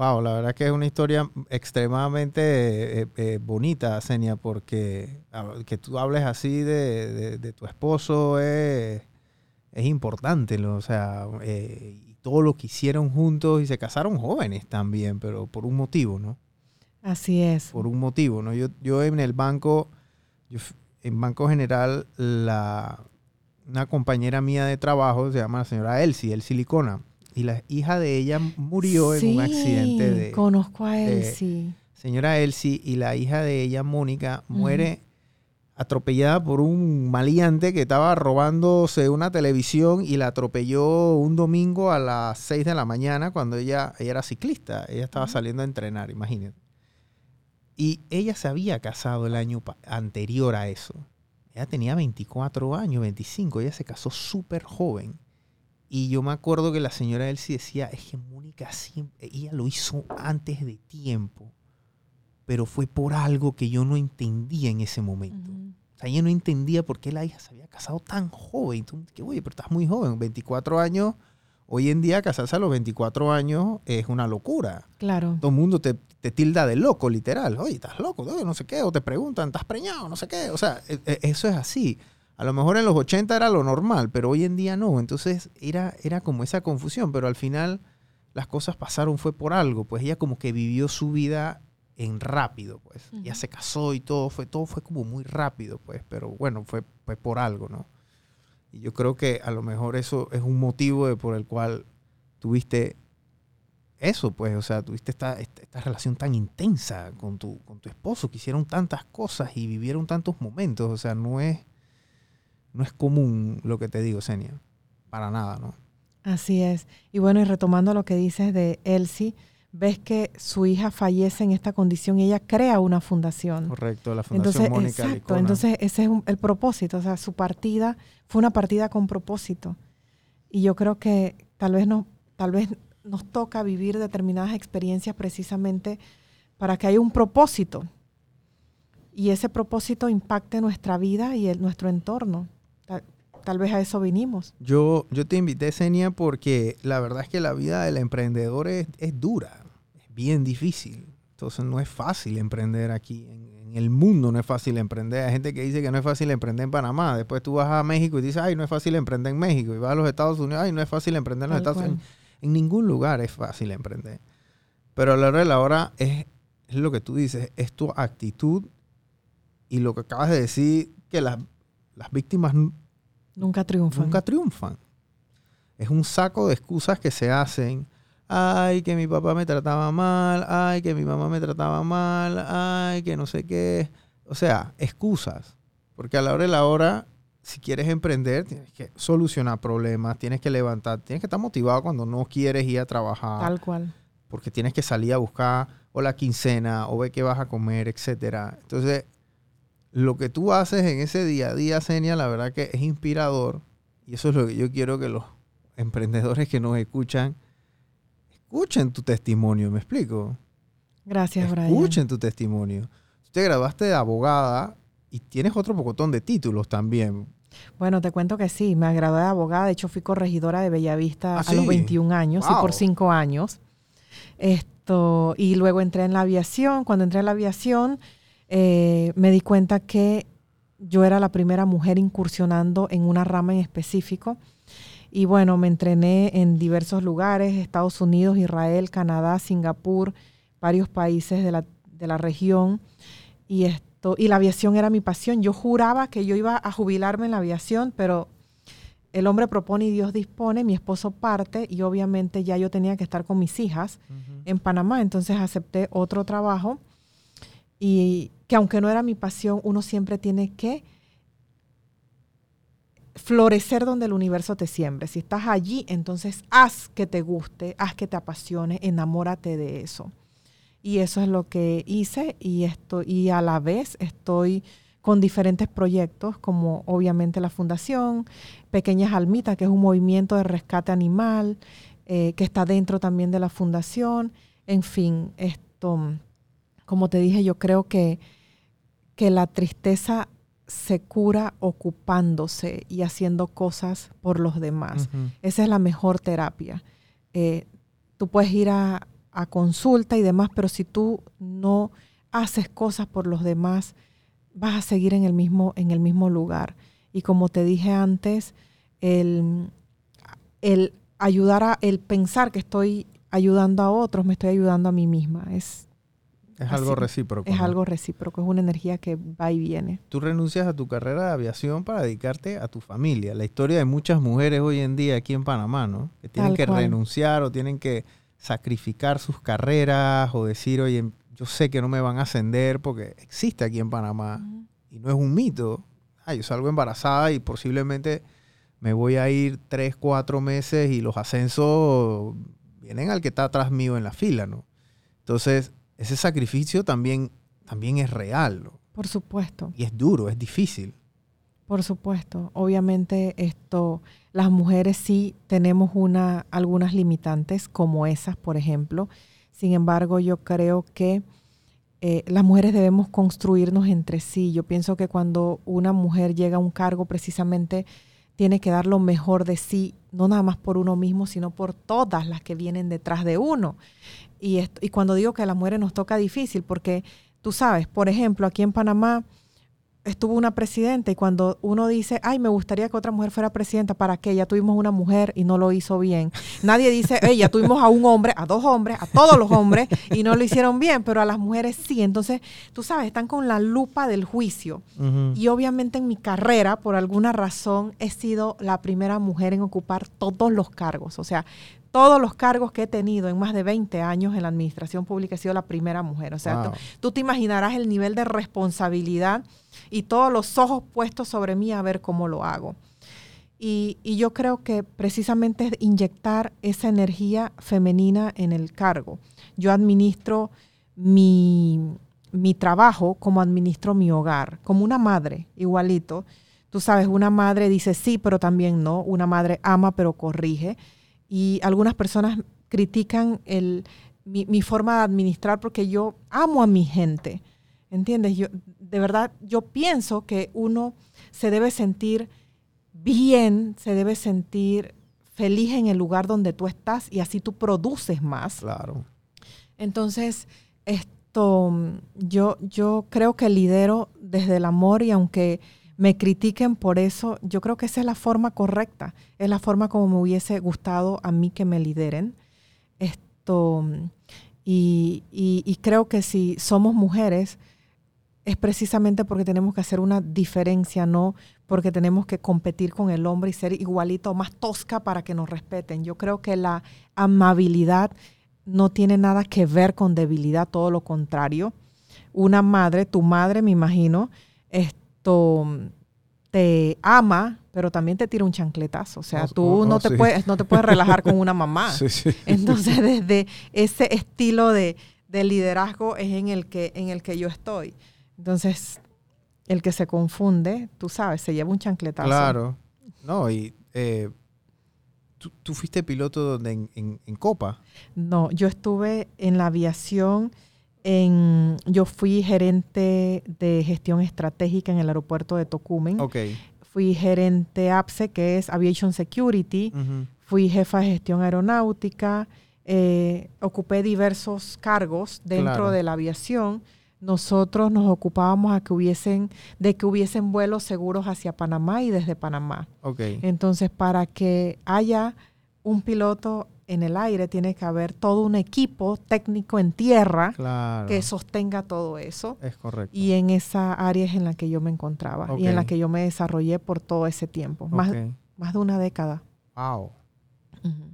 Wow, la verdad que es una historia extremadamente eh, eh, bonita, Senia, porque que tú hables así de, tu esposo es, importante, o sea, eh, y todo lo que hicieron juntos y se casaron jóvenes también, pero por un motivo, ¿no? Así es. Por un motivo, ¿no? Yo, yo en el banco, en Banco General, la, una compañera mía de trabajo, se llama la señora Elsie, El Silicona. Y la hija de ella murió en un accidente de... Conozco a Elsie. señora Elsie y la hija de ella, Mónica, muere atropellada por un maleante que estaba robándose una televisión y la atropelló un domingo a las 6 de la mañana cuando ella, ella era ciclista. Ella estaba saliendo a entrenar, imagínate. Y ella se había casado el año anterior a eso. Ella tenía 24 años, 25. Ella se casó súper joven. Y yo me acuerdo que la señora Elsie decía, es que Mónica siempre, ella lo hizo antes de tiempo pero fue por algo que yo no entendía en ese momento. O sea, ella no entendía por qué la hija se había casado tan joven. Entonces, que, oye, pero estás muy joven, 24 años. Hoy en día casarse a los 24 años es una locura. Claro. Todo el mundo te, tilda de loco, literal. Oye, estás loco, no sé qué. O te preguntan, ¿estás preñado? No sé qué. O sea, e, e, eso es así. A lo mejor en los 80 era lo normal, pero hoy en día no. Entonces era, era como esa confusión, pero al final las cosas pasaron fue por algo. Pues ella como que vivió su vida en rápido, pues. Ya se casó y todo fue, todo fue como muy rápido, pues, pero bueno, fue, por algo, ¿no? Y yo creo que a lo mejor eso es un motivo de por el cual tuviste eso, pues, o sea, tuviste esta, esta, relación tan intensa con tu, con tu esposo, que hicieron tantas cosas y vivieron tantos momentos, o sea, no es, no es común lo que te digo, Senia, para nada, ¿no? Así es. Y bueno, y retomando lo que dices de Elsie, ves que su hija fallece en esta condición y ella crea una fundación. Correcto, la Fundación entonces, Mónica exacto, Entonces, ese es el propósito, o sea, su partida fue una partida con propósito. Y yo creo que tal vez, no, tal vez nos toca vivir determinadas experiencias precisamente para que haya un propósito y ese propósito impacte nuestra vida y el, nuestro entorno. Tal, vez a eso vinimos. Yo, yo te invité, Senia, porque la verdad es que la vida del emprendedor es, es dura bien difícil. Entonces no es fácil emprender aquí. En, el mundo no es fácil emprender. Hay gente que dice que no es fácil emprender en Panamá. Después tú vas a México y dices, ay, no es fácil emprender en México. Y vas a los Estados Unidos, ay, no es fácil emprender en los Estados Unidos. En, ningún lugar es fácil emprender. Pero a la hora de la hora es, es lo que tú dices, es tu actitud y lo que acabas de decir, que las, las víctimas nunca triunfan. Nunca triunfan. Es un saco de excusas que se hacen ay, que mi papá me trataba mal, ay, que mi mamá me trataba mal, ay, que no sé qué. O sea, excusas. Porque a la hora de la hora, si quieres emprender, tienes que solucionar problemas, tienes que levantar, tienes que estar motivado cuando no quieres ir a trabajar. Tal cual. Porque tienes que salir a buscar o la quincena o ver qué vas a comer, etcétera. Entonces, lo que tú haces en ese día a día, Senia, la verdad que es inspirador. Y eso es lo que yo quiero que los emprendedores que nos escuchan escuchen tu testimonio, ¿me explico? Gracias, Brian. Escuchen tu testimonio. Tú te graduaste de abogada y tienes otro pocotón de títulos también. Bueno, te cuento que sí, me gradué de abogada, de hecho fui corregidora de Bellavista ¿Ah, a los 21 años y por 5 años. Esto, y luego entré en la aviación. Cuando entré en la aviación, eh, me di cuenta que yo era la primera mujer incursionando en una rama en específico y bueno, me entrené en diversos lugares, Estados Unidos, Israel, Canadá, Singapur, varios países de la, de la región. Y, esto, y la aviación era mi pasión. Yo juraba que yo iba a jubilarme en la aviación, pero el hombre propone y Dios dispone, mi esposo parte y obviamente ya yo tenía que estar con mis hijas en Panamá, entonces acepté otro trabajo y que aunque no era mi pasión, uno siempre tiene que florecer donde el universo te siembre. Si estás allí, entonces haz que te guste, haz que te apasione, enamórate de eso. Y eso es lo que hice y, esto, y a la vez estoy con diferentes proyectos, como obviamente la Fundación, Pequeñas Almitas, que es un movimiento de rescate animal, eh, que está dentro también de la Fundación. En fin, esto, como te dije, yo creo que, que la tristeza se cura ocupándose y haciendo cosas por los demás. Esa es la mejor terapia. Eh, tú puedes ir a, consulta y demás, pero si tú no haces cosas por los demás, vas a seguir en el mismo, en el mismo lugar. Y como te dije antes, el, el ayudar a, el pensar que estoy ayudando a otros, me estoy ayudando a mí misma. Es Es algo recíproco. Es ¿no? algo recíproco, es una energía que va y viene. Tú renuncias a tu carrera de aviación para dedicarte a tu familia. La historia de muchas mujeres hoy en día aquí en Panamá, ¿no? Que tienen Tal que cual. renunciar o tienen que sacrificar sus carreras o decir, oye, yo sé que no me van a ascender porque existe aquí en Panamá y no es un mito. Ah, yo salgo embarazada y posiblemente me voy a ir tres, cuatro meses y los ascensos vienen al que está atrás mío en la fila, ¿no? Entonces, ese sacrificio también, también es real, ¿no? Por supuesto. Y es duro, es difícil. Por supuesto, obviamente esto, las mujeres sí tenemos una, algunas limitantes como esas, por ejemplo. Sin embargo, yo creo que eh, las mujeres debemos construirnos entre sí. Yo pienso que cuando una mujer llega a un cargo, precisamente tiene que dar lo mejor de sí, no nada más por uno mismo, sino por todas las que vienen detrás de uno. Y, esto- y cuando digo que a las mujeres nos toca difícil, porque tú sabes, por ejemplo, aquí en Panamá, estuvo una presidenta y cuando uno dice, ay, me gustaría que otra mujer fuera presidenta, ¿para qué? Ya tuvimos una mujer y no lo hizo bien. Nadie dice, hey, ya tuvimos a un hombre, a dos hombres, a todos los hombres y no lo hicieron bien, pero a las mujeres sí. Entonces, tú sabes, están con la lupa del juicio. Y obviamente en mi carrera, por alguna razón, he sido la primera mujer en ocupar todos los cargos. O sea, todos los cargos que he tenido en más de 20 años en la administración pública he sido la primera mujer. O sea, Wow. tú, tú te imaginarás el nivel de responsabilidad y todos los ojos puestos sobre mí a ver cómo lo hago. Y, y yo creo que precisamente es inyectar esa energía femenina en el cargo. Yo administro mi, mi trabajo como administro mi hogar, como una madre, igualito. Tú sabes, una madre dice sí, pero también no. Una madre ama, pero corrige. Y algunas personas critican el, mi, mi forma de administrar porque yo amo a mi gente. ¿Entiendes? Yo, de verdad, yo pienso que uno se debe sentir bien, se debe sentir feliz en el lugar donde tú estás y así tú produces más. Claro. Entonces, esto, yo, yo creo que lidero desde el amor y aunque me critiquen por eso, yo creo que esa es la forma correcta, es la forma como me hubiese gustado a mí que me lideren. Esto, y, y- creo que si somos mujeres, es precisamente porque tenemos que hacer una diferencia, no porque tenemos que competir con el hombre y ser igualito más tosca para que nos respeten. Yo creo que la amabilidad no tiene nada que ver con debilidad, todo lo contrario. Una madre, tu madre, me imagino, esto te ama, pero también te tira un chancletazo. O sea, Oh, tú oh, no, oh, te sí. puedes, no te puedes relajar con una mamá. Sí, sí. Entonces, desde ese estilo de, de liderazgo es en el, que, en el que yo estoy. Entonces, el que se confunde, tú sabes, se lleva un chancletazo. Claro. No, y eh, ¿tú, tú fuiste piloto donde en, en- en Copa. No, yo estuve en la aviación, en, yo fui gerente de gestión estratégica en el aeropuerto de Tocumen. Fui gerente APSE, que es Aviation Security. Fui jefa de gestión aeronáutica. eh, ocupé diversos cargos dentro Claro. de la aviación. Nosotros nos ocupábamos a que hubiesen, de que hubiesen vuelos seguros hacia Panamá y desde Panamá. Entonces, para que haya un piloto en el aire, tiene que haber todo un equipo técnico en tierra Claro. que sostenga todo eso. Es correcto. Y en esa área es en la que yo me encontraba y en la que yo me desarrollé por todo ese tiempo, más, Ok. más de una década. Wow.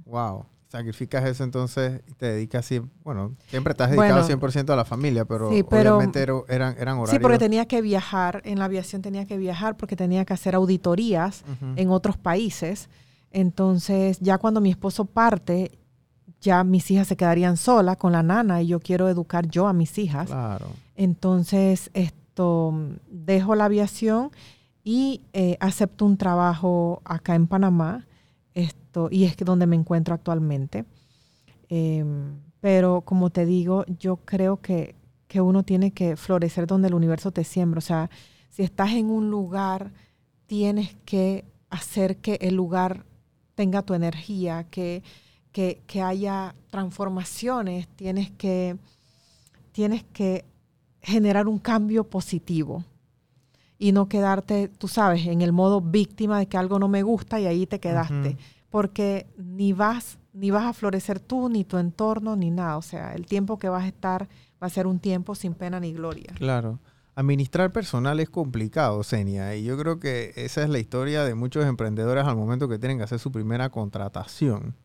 Wow. Sacrificas eso entonces y te dedicas siempre, bueno, siempre estás dedicado Bueno. 100% a la familia, pero, Sí, pero- obviamente ero- eran, eran horarios. Sí, porque tenía que viajar, en la aviación tenía que viajar porque tenía que hacer auditorías en otros países. Entonces, ya cuando mi esposo parte, ya mis hijas se quedarían solas con la nana y yo quiero educar yo a mis hijas. Claro. Entonces, esto dejo la aviación y eh, acepto un trabajo acá en Panamá. Esto, y es que donde me encuentro actualmente. Em, pero como te digo, yo creo que, que uno tiene que florecer donde el universo te siembra. O sea, si estás en un lugar, tienes que hacer que el lugar tenga tu energía, que, que, que haya transformaciones, tienes que, tienes que generar un cambio positivo y no quedarte, tú sabes, en el modo víctima de que algo no me gusta y ahí te quedaste. Porque ni vas, ni vas a florecer tú, ni tu entorno, ni nada. O sea, el tiempo que vas a estar va a ser un tiempo sin pena ni gloria. Claro. Administrar personal es complicado, Senia, y yo creo que esa es la historia de muchos emprendedores al momento que tienen que hacer su primera contratación.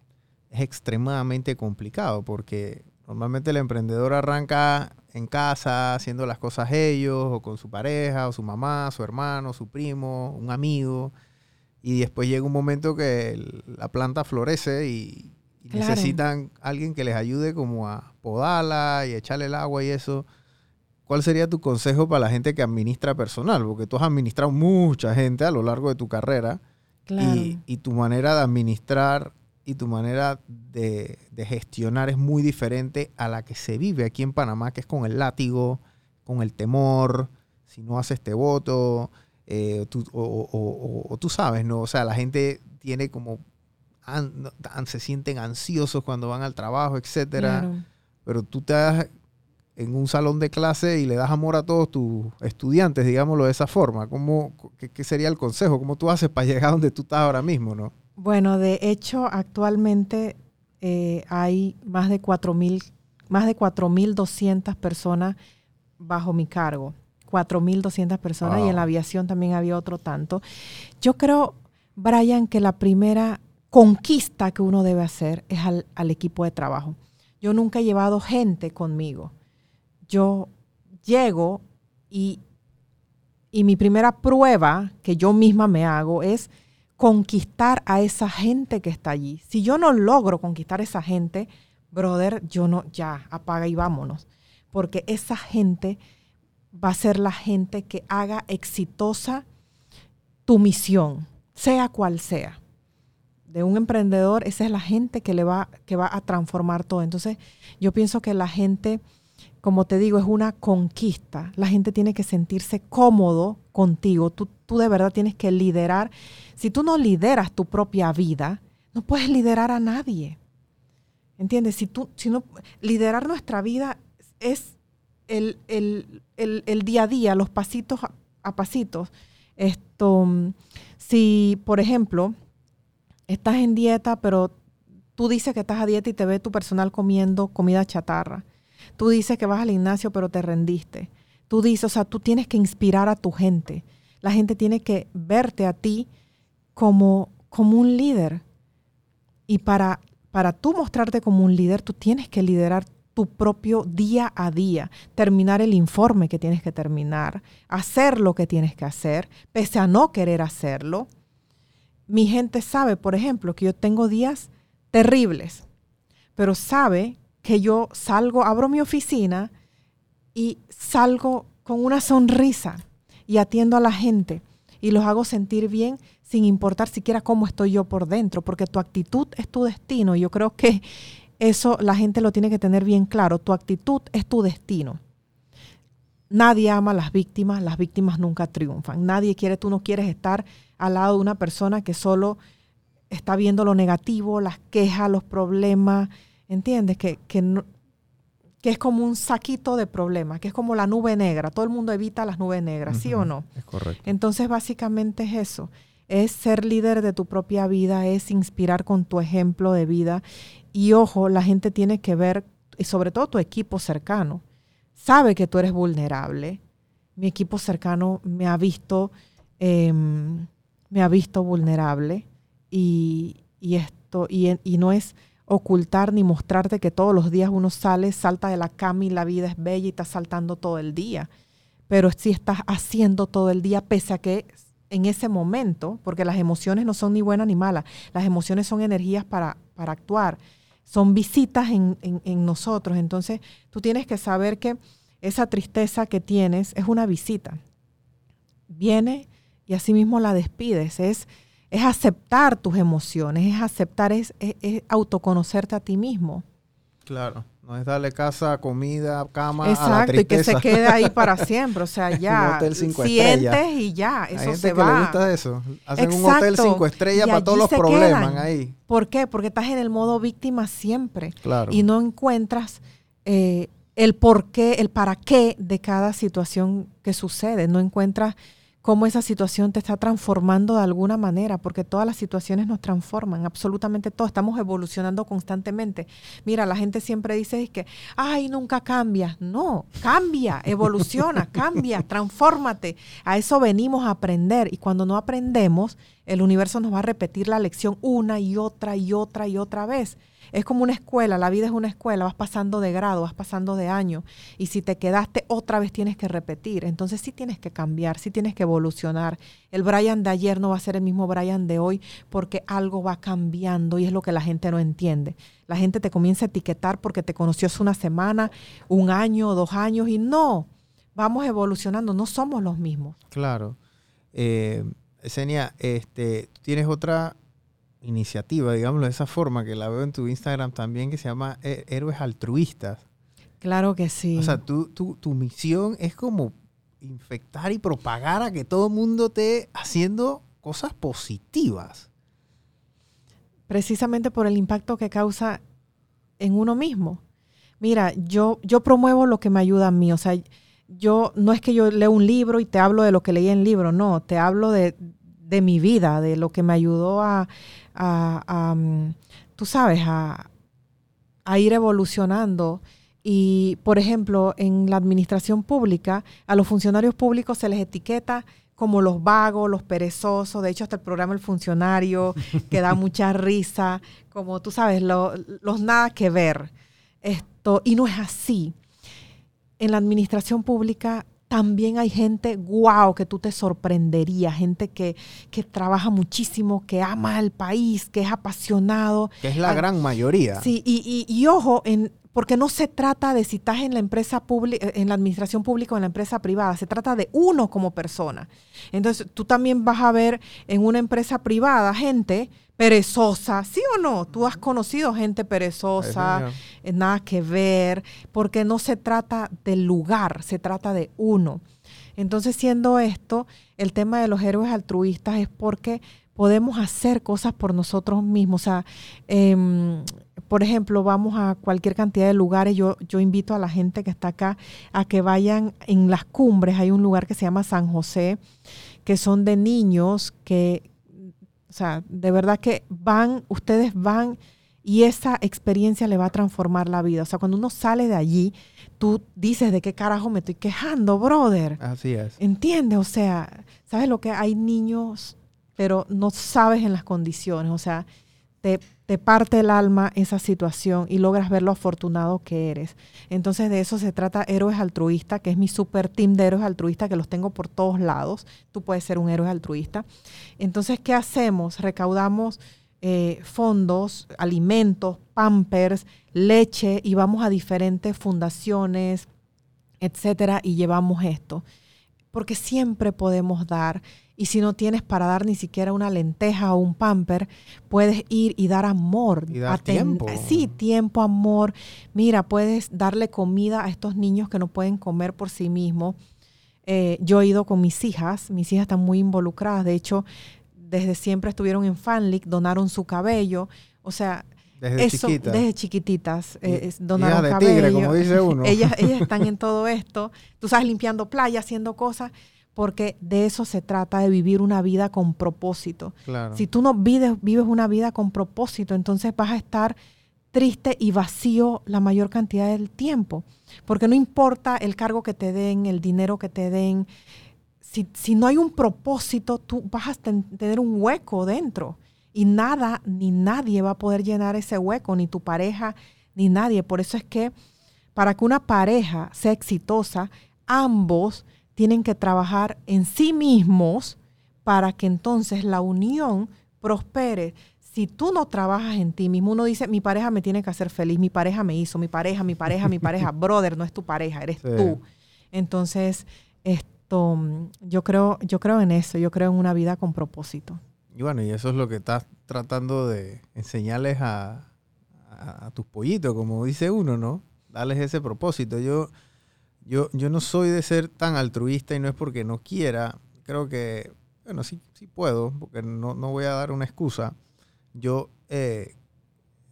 Es extremadamente complicado porque normalmente el emprendedor arranca en casa haciendo las cosas ellos o con su pareja o su mamá, su hermano, su primo, un amigo, y después llega un momento que la planta florece y, necesitan alguien que les ayude como a podarla y echarle el agua y eso. ¿Cuál sería tu consejo para la gente que administra personal? Porque tú has administrado mucha gente a lo largo de tu carrera. Y, tu manera de administrar y tu manera de, gestionar es muy diferente a la que se vive aquí en Panamá, que es con el látigo, con el temor, si no haces este voto, eh, o, tú sabes, ¿no? O sea, la gente tiene como, se sienten ansiosos cuando van al trabajo, etcétera. Pero tú te en un salón de clase y le das amor a todos tus estudiantes, digámoslo de esa forma? ¿Cómo, qué, sería el consejo? ¿Cómo tú haces para llegar a donde tú estás ahora mismo? ¿no? Bueno, de hecho, actualmente eh, hay más de 4.000, más de 4.200 personas bajo mi cargo. 4.200 personas y en la aviación también había otro tanto. Yo creo, Brian, que la primera conquista que uno debe hacer es al, al equipo de trabajo. Yo nunca he llevado gente conmigo yo llego y, y mi primera prueba que yo misma me hago es conquistar a esa gente que está allí. Si yo no logro conquistar a esa gente, brother, yo no, ya, apaga y vámonos. Porque esa gente va a ser la gente que haga exitosa tu misión, sea cual sea. De un emprendedor, esa es la gente que le va, que va a transformar todo. Entonces, yo pienso que la gente como te digo, es una conquista. La gente tiene que sentirse cómodo contigo. Tú, tú de verdad tienes que liderar. Si tú no lideras tu propia vida, no puedes liderar a nadie. ¿Entiendes? Si tú, si no, liderar nuestra vida es el, día a día, los pasitos a, pasitos. Esto, si, por ejemplo, estás en dieta, pero tú dices que estás a dieta y te ve tu personal comiendo comida chatarra Tú dices que vas al gimnasio, pero te rendiste. Tú dices, o sea, tú tienes que inspirar a tu gente. La gente tiene que verte a ti como, como un líder. Y para, para tú mostrarte como un líder, tú tienes que liderar tu propio día a día, terminar el informe que tienes que terminar, hacer lo que tienes que hacer, pese a no querer hacerlo. Mi gente sabe, por ejemplo, que yo tengo días terribles, pero sabe que yo salgo, abro mi oficina y salgo con una sonrisa y atiendo a la gente y los hago sentir bien sin importar siquiera cómo estoy yo por dentro, porque tu actitud es tu destino. Yo creo que eso la gente lo tiene que tener bien claro. Tu actitud es tu destino. Nadie ama a las víctimas, las víctimas nunca triunfan. Nadie quiere, tú no quieres estar al lado de una persona que solo está viendo lo negativo, las quejas, los problemas, ¿Entiendes? Que, que, es como un saquito de problemas, que es como la nube negra. Todo el mundo evita las nubes negras, ¿sí o no? Es correcto. Entonces, básicamente es eso. Es ser líder de tu propia vida, es inspirar con tu ejemplo de vida. Y ojo, la gente tiene que ver, y sobre todo tu equipo cercano, sabe que tú eres vulnerable. Mi equipo cercano me ha visto, em, me ha visto vulnerable y, esto, y, y no es ocultar ni mostrarte que todos los días uno sale, salta de la cama y la vida es bella y está saltando todo el día. Pero si estás haciendo todo el día, pese a que en ese momento, porque las emociones no son ni buenas ni malas, las emociones son energías para, para actuar, son visitas en, en nosotros. Entonces tú tienes que saber que esa tristeza que tienes es una visita. Viene y así mismo la despides. Es es aceptar tus emociones, es aceptar, es, autoconocerte a ti mismo. Claro, no es darle casa, comida, cama, Exacto, a la y que se quede ahí para siempre. O sea, ya sientes y ya, eso Hay gente que le gusta eso. Hacen un hotel cinco estrellas para todos los problemas ahí. ¿Por qué? Porque estás en el modo víctima siempre. Claro. Y no encuentras eh, el por qué, el para qué de cada situación que sucede. No encuentras cómo esa situación te está transformando de alguna manera, porque todas las situaciones nos transforman, absolutamente todo, estamos evolucionando constantemente. Mira, la gente siempre dice que, ay, nunca cambia. No, cambia, evoluciona, cambia, transfórmate. A eso venimos a aprender y cuando no aprendemos, el universo nos va a repetir la lección una y otra y otra y otra vez. Es como una escuela, la vida es una escuela, vas pasando de grado, vas pasando de año y si te quedaste otra vez tienes que repetir. Entonces sí tienes que cambiar, sí tienes que evolucionar. El Brian de ayer no va a ser el mismo Brian de hoy porque algo va cambiando y es lo que la gente no entiende. La gente te comienza a etiquetar porque te conoció hace una semana, un año, dos años y no, vamos evolucionando, no somos los mismos. Claro. Eh, este, tienes otra iniciativa, digámoslo de esa forma, que la veo en tu Instagram también, que se llama eh, Héroes Altruistas. Claro que sí. O sea, tu, tu misión es como infectar y propagar a que todo el mundo esté haciendo cosas positivas. Precisamente por el impacto que causa en uno mismo. Mira, yo, yo promuevo lo que me ayuda a mí. O sea, yo no es que yo leo un libro y te hablo de lo que leí en el libro, no, te hablo de, de mi vida, de lo que me ayudó a, a, mm, tú sabes, a, ir evolucionando. Y, por ejemplo, en la administración pública, a los funcionarios públicos se les etiqueta como los vagos, los perezosos. De hecho, hasta el programa El Funcionario, que da mucha risa, como tú sabes, los nada que ver. Esto, y no es así. En la administración pública también hay gente, wow, que tú te sorprenderías, gente que, que trabaja muchísimo, que ama al país, que es apasionado. Que es la ah, gran mayoría. Sí, y, y, ojo, en, porque no se trata de si estás en la empresa pública, en la administración pública o en la empresa privada, se trata de uno como persona. Entonces, tú también vas a ver en una empresa privada gente perezosa, ¿sí o no? Tú has conocido gente perezosa, eh, nada que ver, porque no se trata del lugar, se trata de uno. Entonces, siendo esto, el tema de los héroes altruistas es porque podemos hacer cosas por nosotros mismos. O sea, em, por ejemplo, vamos a cualquier cantidad de lugares. Yo, yo invito a la gente que está acá a que vayan en las cumbres. Hay un lugar que se llama San José, que son de niños que, o sea, de verdad que van, ustedes van y esa experiencia le va a transformar la vida. O sea, cuando uno sale de allí, tú dices, ¿de qué carajo me estoy quejando, brother? Así es. ¿Entiendes? O sea, ¿sabes lo que hay niños, pero no sabes en las condiciones? O sea, te, te, parte el alma esa situación y logras ver lo afortunado que eres. Entonces de eso se trata Héroes Altruistas, que es mi super team de héroes altruistas que los tengo por todos lados. Tú puedes ser un héroe altruista. Entonces, ¿qué hacemos? Recaudamos eh, fondos, alimentos, pampers, leche y vamos a diferentes fundaciones, etcétera, y llevamos esto. Porque siempre podemos dar y si no tienes para dar ni siquiera una lenteja o un pamper, puedes ir y dar amor. Y dar tiempo. Sí, tiempo, amor. Mira, puedes darle comida a estos niños que no pueden comer por sí mismos. Eh, yo he ido con mis hijas, mis hijas están muy involucradas. De hecho, desde siempre estuvieron en Fanlic, donaron su cabello. O sea, desde eso, Desde chiquititas. Eh, donaron cabello. como dice uno. ellas, ellas están en todo esto. Tú sabes, limpiando playa, haciendo cosas porque de eso se trata, de vivir una vida con propósito. Si tú no vives, vives una vida con propósito, entonces vas a estar triste y vacío la mayor cantidad del tiempo, porque no importa el cargo que te den, el dinero que te den, si, si no hay un propósito, tú vas a tener un hueco dentro y nada ni nadie va a poder llenar ese hueco, ni tu pareja, ni nadie. Por eso es que para que una pareja sea exitosa, ambos tienen que trabajar en sí mismos para que entonces la unión prospere. Si tú no trabajas en ti mismo, uno dice, mi pareja me tiene que hacer feliz, mi pareja me hizo, mi pareja, mi pareja, mi pareja, brother, no es tu pareja, eres tú. Entonces, esto, yo creo, yo creo en eso, yo creo en una vida con propósito. Y bueno, y eso es lo que estás tratando de enseñarles a, a tus pollitos, como dice uno, ¿no? Darles ese propósito. Yo, yo, yo no soy de ser tan altruista y no es porque no quiera. Creo que, bueno, sí, sí puedo, porque no, no voy a dar una excusa. Yo eh,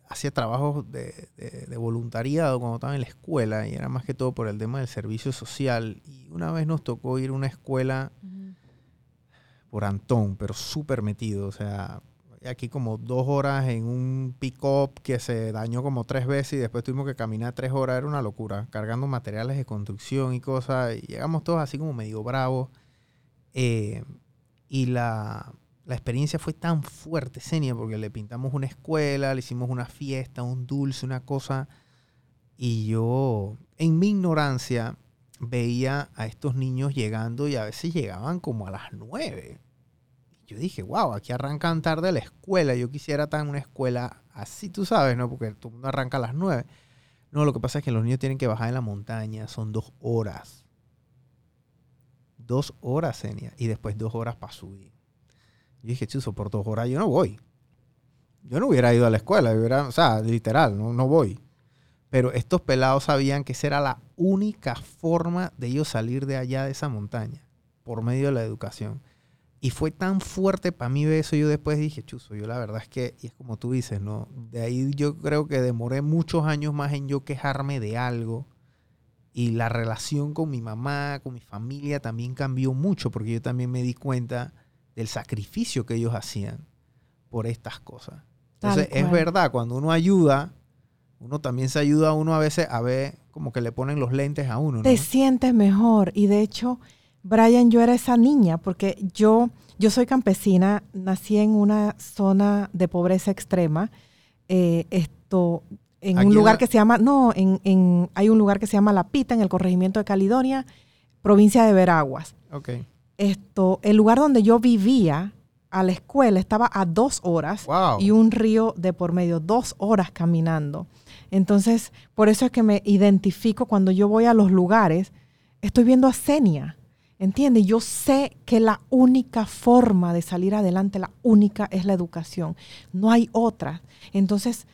hacía trabajos de, de, voluntariado cuando estaba en la escuela y era más que todo por el tema del servicio social. Y una vez nos tocó ir a una escuela por Antón, pero súper metido. O sea, aquí como dos horas en un pick-up que se dañó como tres veces y después tuvimos que caminar tres horas. Era una locura, cargando materiales de construcción y cosas. Llegamos todos así como medio bravos. Eh, y la, la experiencia fue tan fuerte, Senia, porque le pintamos una escuela, le hicimos una fiesta, un dulce, una cosa. Y yo, en mi ignorancia, veía a estos niños llegando y a veces llegaban como a las nueve. Yo dije, wow, aquí arrancan tarde la escuela. Yo quisiera en una escuela así, tú sabes, ¿no? Porque todo mundo arranca a las nueve. No, lo que pasa es que los niños tienen que bajar en la montaña, son dos horas. Dos horas, Senia, y después dos horas para subir. Yo dije, chuso, por dos horas yo no voy. Yo no hubiera ido a la escuela, hubiera, o sea, literal, no, no voy. Pero estos pelados sabían que esa era la única forma de ellos salir de allá de esa montaña, por medio de la educación. Y fue tan fuerte para mí eso, yo después dije, chuzo, yo la verdad es que, y es como tú dices, ¿no? De ahí yo creo que demoré muchos años más en yo quejarme de algo. Y la relación con mi mamá, con mi familia también cambió mucho, porque yo también me di cuenta del sacrificio que ellos hacían por estas cosas. Entonces, es verdad, cuando uno ayuda, uno también se ayuda a uno a veces a ver como que le ponen los lentes a uno. ¿no? Te sientes mejor. Y de hecho, Brian, yo era esa niña, porque yo, yo soy campesina, nací en una zona de pobreza extrema. Eh, esto, en un lugar que se llama, no, en, en, hay un lugar que se llama La Pita, en el corregimiento de Caledonia, provincia de Veraguas. Okay. Esto, el lugar donde yo vivía a la escuela estaba a dos horas wow. y un río de por medio, dos horas caminando. Entonces, por eso es que me identifico cuando yo voy a los lugares, estoy viendo a Senia, ¿entiendes? Yo sé que la única forma de salir adelante, la única es la educación, no hay otra. Entonces,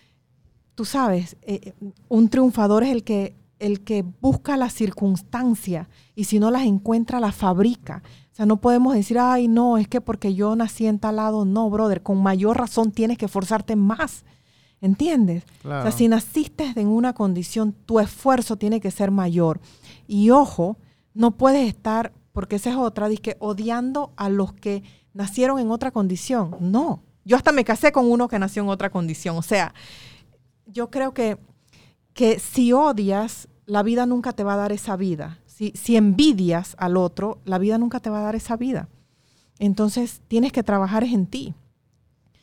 tú sabes, eh, un triunfador es el que, el que busca la circunstancia y si no las encuentra, las fabrica. O sea, no podemos decir, ay, no, es que porque yo nací en tal lado, no, brother, con mayor razón tienes que esforzarte más ¿Entiendes? Claro. O sea, si naciste en una condición, tu esfuerzo tiene que ser mayor. Y ojo, no puedes estar, porque esa es otra, que odiando a los que nacieron en otra condición. No. Yo hasta me casé con uno que nació en otra condición. O sea, yo creo que, que si odias, la vida nunca te va a dar esa vida. Si, si envidias al otro, la vida nunca te va a dar esa vida. Entonces, tienes que trabajar en ti.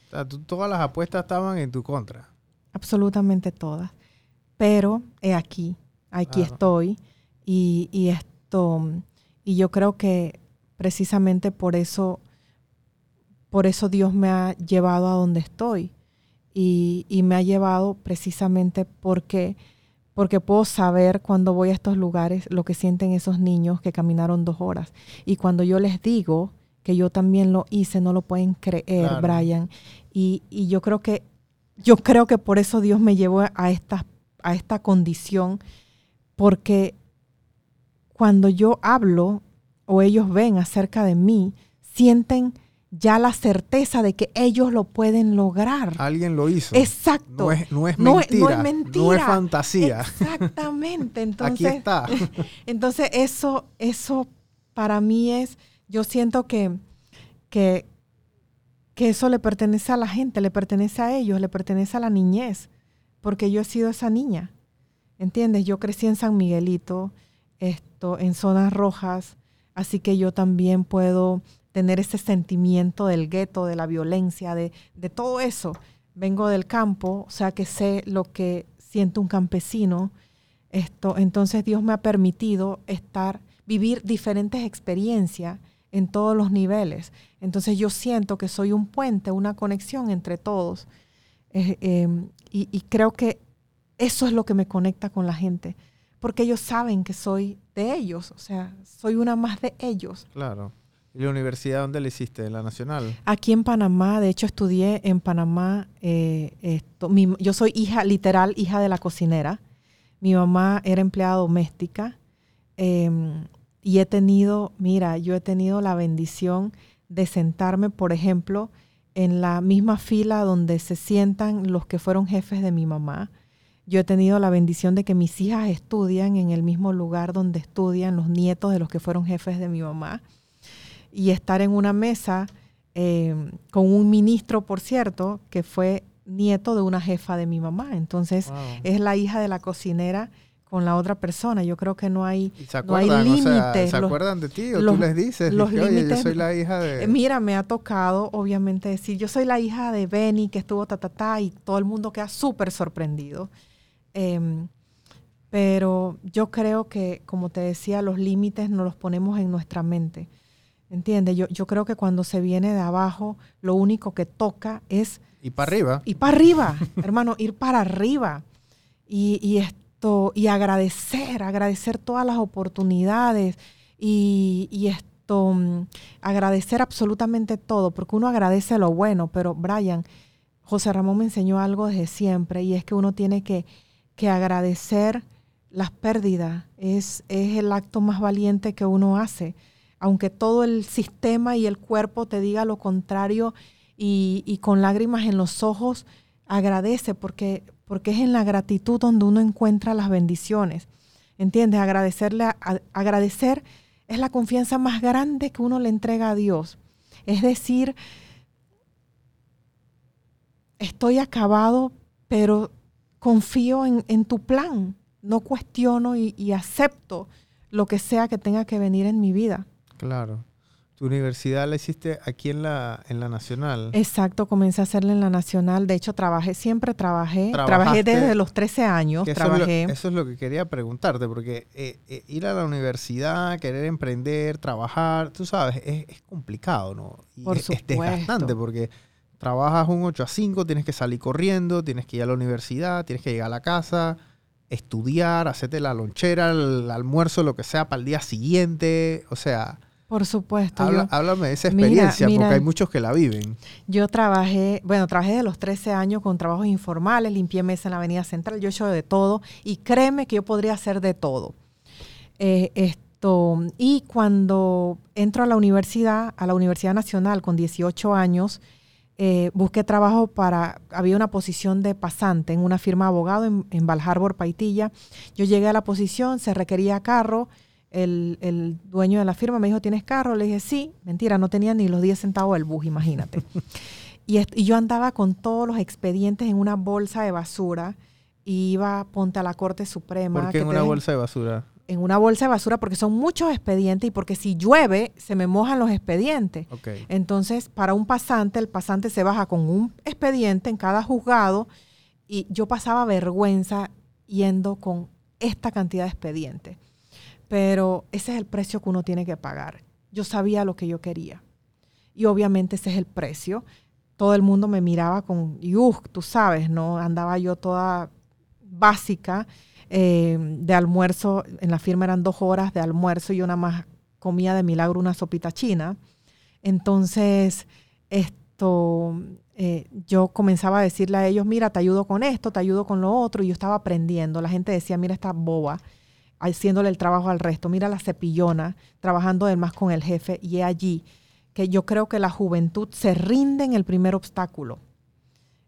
O sea, tú, todas las apuestas estaban en tu contra. Absolutamente todas. Pero he aquí, aquí Claro. estoy. Y, y esto, y yo creo que precisamente por eso, por eso Dios me ha llevado a donde estoy. Y, y me ha llevado precisamente porque, porque puedo saber cuando voy a estos lugares lo que sienten esos niños que caminaron dos horas. Y cuando yo les digo que yo también lo hice, no lo pueden creer, Claro. Brian. Y, y yo creo que yo creo que por eso Dios me llevó a esta, a esta condición, porque cuando yo hablo o ellos ven acerca de mí, sienten ya la certeza de que ellos lo pueden lograr. Alguien lo hizo. Exacto. No es, no es No es- mentira. no es mentira. No es fantasía. Exactamente. Aquí Entonces, está. entonces eso, eso para mí es, yo siento que, que, que eso le pertenece a la gente, le pertenece a ellos, le pertenece a la niñez, porque yo he sido esa niña. ¿Entiendes? Yo crecí en San Miguelito, esto, en zonas rojas, así que yo también puedo tener ese sentimiento del gueto, de la violencia, de, de todo eso. Vengo del campo, o sea que sé lo que siente un campesino. Esto, entonces Dios me ha permitido estar, vivir diferentes experiencias en todos los niveles. Entonces yo siento que soy un puente, una conexión entre todos. Eh, eh, y, y creo que eso es lo que me conecta con la gente, porque ellos saben que soy de ellos, o sea, soy una más de ellos. Claro. ¿Y la universidad dónde la hiciste? ¿En la nacional? Aquí en Panamá, de hecho estudié en Panamá, eh, esto, mi- yo soy hija, literal, hija de la cocinera. Mi mamá era empleada doméstica eh, y he tenido, mira, yo he tenido la bendición de sentarme, por ejemplo, en la misma fila donde se sientan los que fueron jefes de mi mamá. Yo he tenido la bendición de que mis hijas estudian en el mismo lugar donde estudian los nietos de los que fueron jefes de mi mamá. y estar en una mesa eh, con un ministro, por cierto, que fue nieto de una jefa de mi mamá. Entonces, es la hija de la cocinera con la otra persona. Yo creo que no hay, no hay límites. ¿Se acuerdan de ti o tú les dices? Los Oye, yo soy la hija de... Eh, mira, me ha tocado, obviamente, decir, yo soy la hija de Benny, que estuvo ta, ta, ta, y todo el mundo queda súper sorprendido. Em, pero yo creo que, como te decía, los límites nos los ponemos en nuestra mente. ¿Entiendes? Yo, yo creo que cuando se viene de abajo, lo único que toca es... Y para arriba. Y para arriba, hermano, ir para arriba. Y, esto, y agradecer, agradecer todas las oportunidades y, y esto, mm, agradecer absolutamente todo, porque uno agradece lo bueno, pero Brian, José Ramón me enseñó algo desde siempre y es que uno tiene que, que agradecer las pérdidas es, es el acto más valiente que uno hace. Aunque todo el sistema y el cuerpo te diga lo contrario y, con lágrimas en los ojos, agradece porque, porque es en la gratitud donde uno encuentra las bendiciones. ¿Entiendes? Agradecerle, agradecer es la confianza más grande que uno le entrega a Dios. Es decir, estoy acabado, pero confío en, en tu plan no cuestiono y, acepto lo que sea que tenga que venir en mi vida. Claro. ¿Tu universidad la hiciste aquí en la, en la Nacional? Exacto, comencé a hacerla en la Nacional. De hecho, trabajé, siempre trabajé. Trabajé desde los 13 años. Eso trabajé. Es lo, eso es lo que quería preguntarte, porque eh, eh, ir a la universidad, querer emprender, trabajar, tú sabes, es, complicado, ¿no? Y Por es, es desgastante porque trabajas un 8 a 5, tienes que salir corriendo, tienes que ir a la universidad, tienes que llegar a la casa estudiar, hacerte la lonchera, el almuerzo, lo que sea, para el día siguiente. O sea. Por supuesto. háblame de esa experiencia, porque hay muchos que la viven. Yo trabajé, bueno, trabajé de los 13 años con trabajos informales, limpié mesa en la Avenida Central, yo he hecho de todo y créeme que yo podría hacer de todo. Eh, esto, y cuando entro a la universidad, a la Universidad Nacional con 18 años, eh, busqué trabajo para, había una posición de pasante en una firma de abogado en, en Val Harbor, Paitilla. Yo llegué a la posición, se requería carro. El, dueño de la firma me dijo, ¿tienes carro? Le dije, sí. Mentira, no tenía ni los 10 centavos del bus, imagínate. y, y, yo andaba con todos los expedientes en una bolsa de basura y iba, ponte a la Corte Suprema. ¿Por qué en una bolsa de basura? En una bolsa de basura porque son muchos expedientes y porque si llueve se me mojan los expedientes. Entonces, para un pasante, el pasante se baja con un expediente en cada juzgado y yo pasaba vergüenza yendo con esta cantidad de expedientes. Pero ese es el precio que uno tiene que pagar. Yo sabía lo que yo quería. Y obviamente ese es el precio. Todo el mundo me miraba con, y tú sabes, ¿no? Andaba yo toda básica eh, de almuerzo, en la firma eran dos horas de almuerzo y una más comía de milagro una sopita china. Entonces, esto, eh, yo comenzaba a decirle a ellos, mira, te ayudo con esto, te ayudo con lo otro, y yo estaba aprendiendo. La gente decía, mira esta boba, haciéndole el trabajo al resto, mira la cepillona, trabajando además con el jefe, y es allí que yo creo que la juventud se rinde en el primer obstáculo.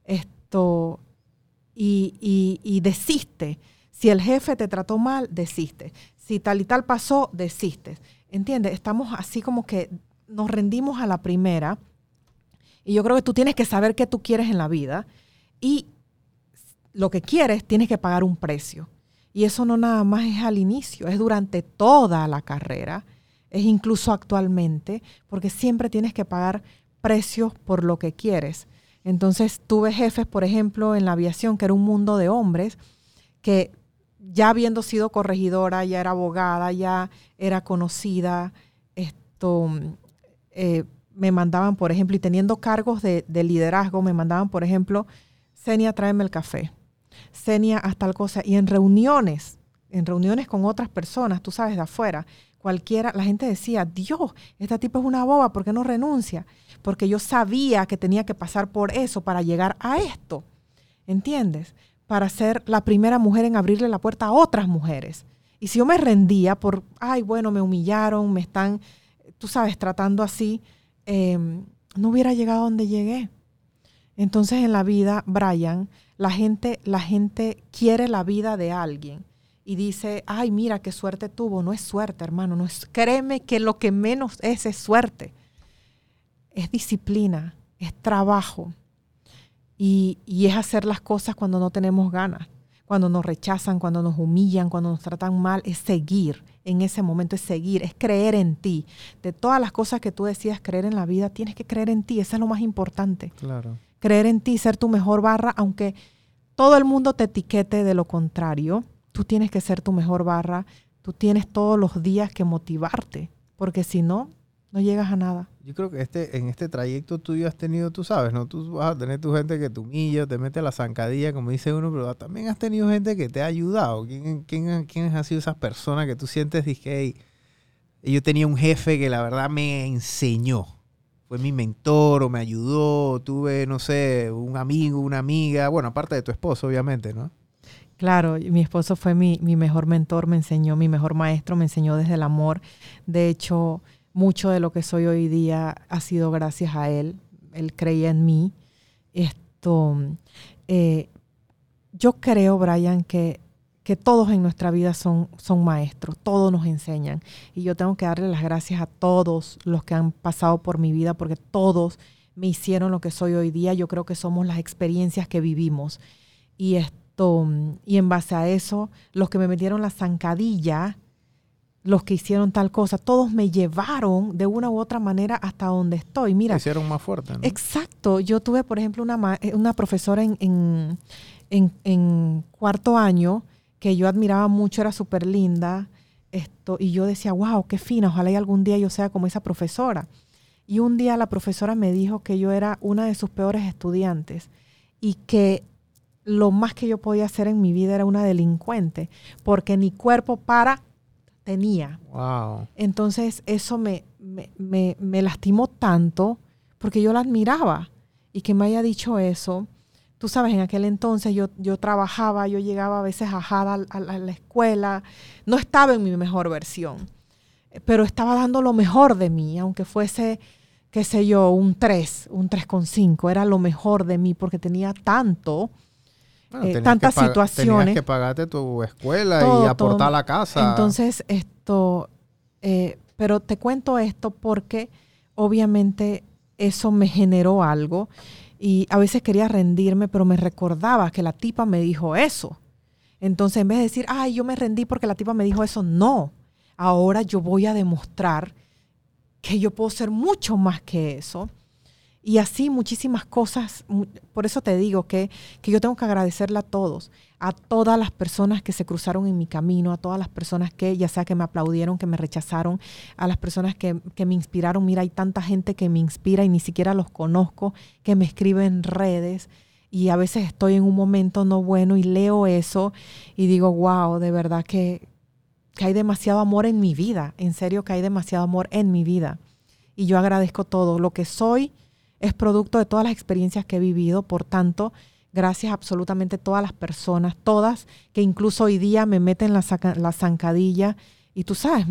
Esto, y, y, y desiste si el jefe te trató mal, desistes. Si tal y tal pasó, desistes. ¿Entiendes? Estamos así como que nos rendimos a la primera. Y yo creo que tú tienes que saber qué tú quieres en la vida. Y lo que quieres, tienes que pagar un precio. Y eso no nada más es al inicio, es durante toda la carrera, es incluso actualmente, porque siempre tienes que pagar precios por lo que quieres. Entonces tuve jefes, por ejemplo, en la aviación, que era un mundo de hombres, que ya habiendo sido corregidora, ya era abogada, ya era conocida, esto, eh, me mandaban, por ejemplo, y teniendo cargos de, liderazgo, me mandaban, por ejemplo, Senia, tráeme el café. Senia, haz tal cosa. Y en reuniones, en reuniones con otras personas, tú sabes, de afuera, cualquiera, la gente decía, Dios, esta tipo es una boba, ¿por qué no renuncia? Porque yo sabía que tenía que pasar por eso para llegar a esto. ¿Entiendes? Para ser la primera mujer en abrirle la puerta a otras mujeres. Y si yo me rendía por, ay, bueno, me humillaron, me están, tú sabes, tratando así, em, no hubiera llegado donde llegué. Entonces en la vida, Brian, la gente, la gente quiere la vida de alguien y dice, ay, mira qué suerte tuvo. No es suerte, hermano. No es, créeme que lo que menos es es suerte. Es disciplina, es trabajo. Y, y es hacer las cosas cuando no tenemos ganas, cuando nos rechazan, cuando nos humillan, cuando nos tratan mal. Es seguir en ese momento, es seguir, es creer en ti. De todas las cosas que tú decías creer en la vida, tienes que creer en ti. Eso es lo más importante. Claro. Creer en ti, ser tu mejor barra, aunque todo el mundo te etiquete de lo contrario tú tienes que ser tu mejor barra, tú tienes todos los días que motivarte, porque si no, no llegas a nada. Yo creo que este, en este trayecto tuyo has tenido, tú sabes, ¿no? Tú vas a tener tu gente que te humilla, te mete a la zancadilla, como dice uno, pero también has tenido gente que te ha ayudado. ¿Quién, quién, quién ha sido esas personas que tú sientes, dije, yo tenía un jefe que la verdad me enseñó? Fue mi mentor o me ayudó, tuve, no sé, un amigo, una amiga, bueno, aparte de tu esposo, obviamente, ¿no? Claro, mi esposo fue mi, mejor mentor, me enseñó, mi mejor maestro, me enseñó desde el amor. De hecho, mucho de lo que soy hoy día ha sido gracias a él. Él creía en mí. Esto, eh, yo creo, Brian, que, que todos en nuestra vida son, son maestros, todos nos enseñan. Y yo tengo que darle las gracias a todos los que han pasado por mi vida, porque todos me hicieron lo que soy hoy día. Yo creo que somos las experiencias que vivimos. Y esto y en base a eso, los que me metieron la zancadilla, los que hicieron tal cosa, todos me llevaron de una u otra manera hasta donde estoy. Mira, hicieron más fuerte. Exacto. Yo tuve, por ejemplo, una, eh, una profesora en, en, cuarto año que yo admiraba mucho, era súper linda. Esto, y yo decía, wow, qué fina, ojalá y algún día yo sea como esa profesora. Y un día la profesora me dijo que yo era una de sus peores estudiantes y que lo más que yo podía hacer en mi vida era una delincuente, porque ni cuerpo para tenía. Wow. Entonces eso me, me, me, lastimó tanto porque yo la admiraba y que me haya dicho eso. Tú sabes, en aquel entonces yo, yo trabajaba, yo llegaba a veces ajada a, a la escuela, no estaba en mi mejor versión, pero estaba dando lo mejor de mí, aunque fuese, qué sé yo, un 3, un 3,5, era lo mejor de mí porque tenía tanto eh, tantas situaciones. Tenías que pagarte tu escuela y aportar la casa. Entonces, esto, eh, pero te cuento esto porque obviamente eso me generó algo y a veces quería rendirme, pero me recordaba que la tipa me dijo eso. Entonces, en vez de decir, ay, yo me rendí porque la tipa me dijo eso, no. Ahora yo voy a demostrar que yo puedo ser mucho más que eso y así muchísimas cosas. Por eso te digo que, yo tengo que agradecerle a todos, a todas las personas que se cruzaron en mi camino, a todas las personas que, ya sea que me aplaudieron, que me rechazaron, a las personas que, me inspiraron. Mira, hay tanta gente que me inspira y ni siquiera los conozco, que me escribe en redes. Y a veces estoy en un momento no bueno y leo eso y digo, wow, de verdad que, que hay demasiado amor en mi vida. En serio que hay demasiado amor en mi vida. Y yo agradezco todo. Lo que soy, es producto de todas las experiencias que he vivido, por tanto, gracias a absolutamente todas las personas, todas, que incluso hoy día me meten la, la zancadilla y tú sabes,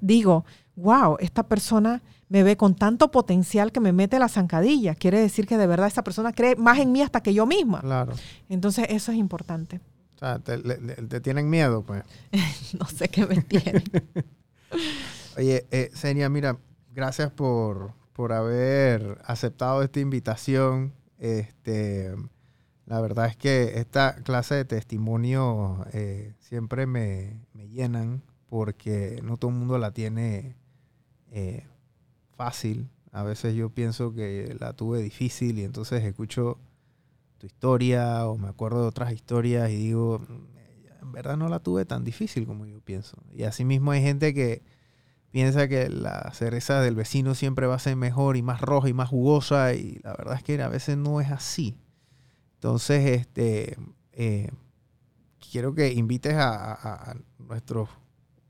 digo, wow, esta persona me ve con tanto potencial que me mete la zancadilla. Quiere decir que de verdad esa persona cree más en mí hasta que yo misma. Claro. Entonces eso es importante. O sea, te, tienen miedo, pues. no sé qué me tienen. Oye, eh, Senia, mira, gracias por, por haber aceptado esta invitación. Este, la verdad es que esta clase de testimonios eh, siempre me, llenan porque no todo el mundo la tiene eh, fácil. A veces yo pienso que la tuve difícil y entonces escucho tu historia o me acuerdo de otras historias y digo, mm, en verdad no la tuve tan difícil como yo pienso. Y asimismo hay gente que piensa que la cereza del vecino siempre va a ser mejor y más roja y más jugosa y la verdad es que a veces no es así. Entonces, este, eh, quiero que invites a, nuestros,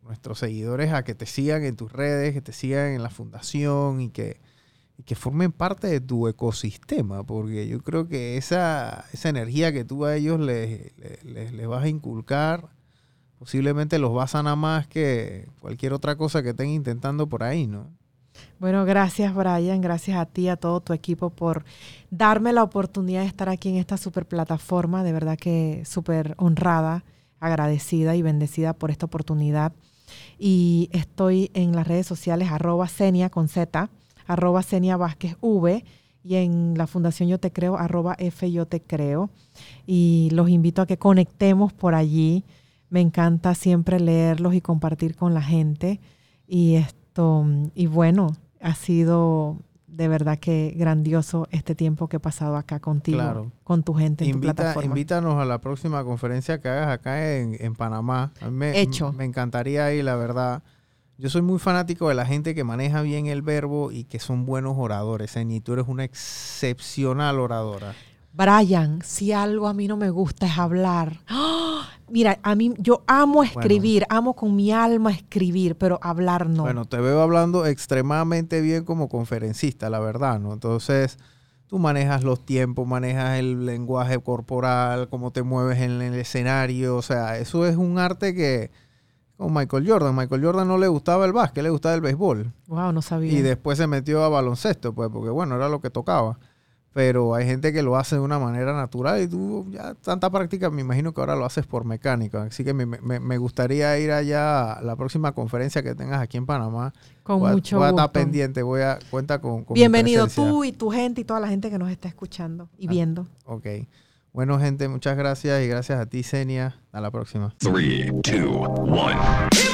nuestros seguidores a que te sigan en tus redes, que te sigan en la fundación y que, que formen parte de tu ecosistema, porque yo creo que esa, esa energía que tú a ellos les, les, les vas a inculcar, posiblemente los va a sanar más que cualquier otra cosa que estén intentando por ahí, ¿no? Bueno, gracias Brian, gracias a ti, a todo tu equipo por darme la oportunidad de estar aquí en esta super plataforma, de verdad que súper honrada. agradecida y bendecida por esta oportunidad. Y estoy en las redes sociales arroba Senia con Z, arroba Senia Vázquez V y en la Fundación Yo Te Creo, arroba F Yo Te Creo. Y los invito a que conectemos por allí. Me encanta siempre leerlos y compartir con la gente. Y esto, y bueno, ha sido de verdad que grandioso este tiempo que he pasado acá contigo, con tu gente en tu plataforma. Invítanos a la próxima conferencia que hagas acá en, Panamá. me, Hecho. Me encantaría ir, la verdad. Yo soy muy fanático de la gente que maneja bien el verbo y que son buenos oradores. Y tú eres una excepcional oradora. Brian, si algo a mí no me gusta es hablar. Mira, a mí yo amo escribir, amo con mi alma escribir, pero hablar no. Bueno, te veo hablando extremadamente bien como conferencista, la verdad, ¿no? Entonces, tú manejas los tiempos, manejas el lenguaje corporal, cómo te mueves en el escenario, o sea, eso es un arte que como Michael Jordan, Michael Jordan no le gustaba el básquet, le gustaba el béisbol. Wow, no sabía. Y después se metió a baloncesto, pues, porque bueno, era lo que tocaba pero hay gente que lo hace de una manera natural y tú ya tanta práctica, me imagino que ahora lo haces por mecánica. Así que me, me, gustaría ir allá a la próxima conferencia que tengas aquí en Panamá. Con mucho gusto. Voy a estar pendiente, voy a cuenta con, Bienvenido tú y tu gente y toda la gente que nos está escuchando y ah, viendo. Ok. Bueno, gente, muchas gracias y gracias a ti, Senia. A la próxima. 3, 2, 1.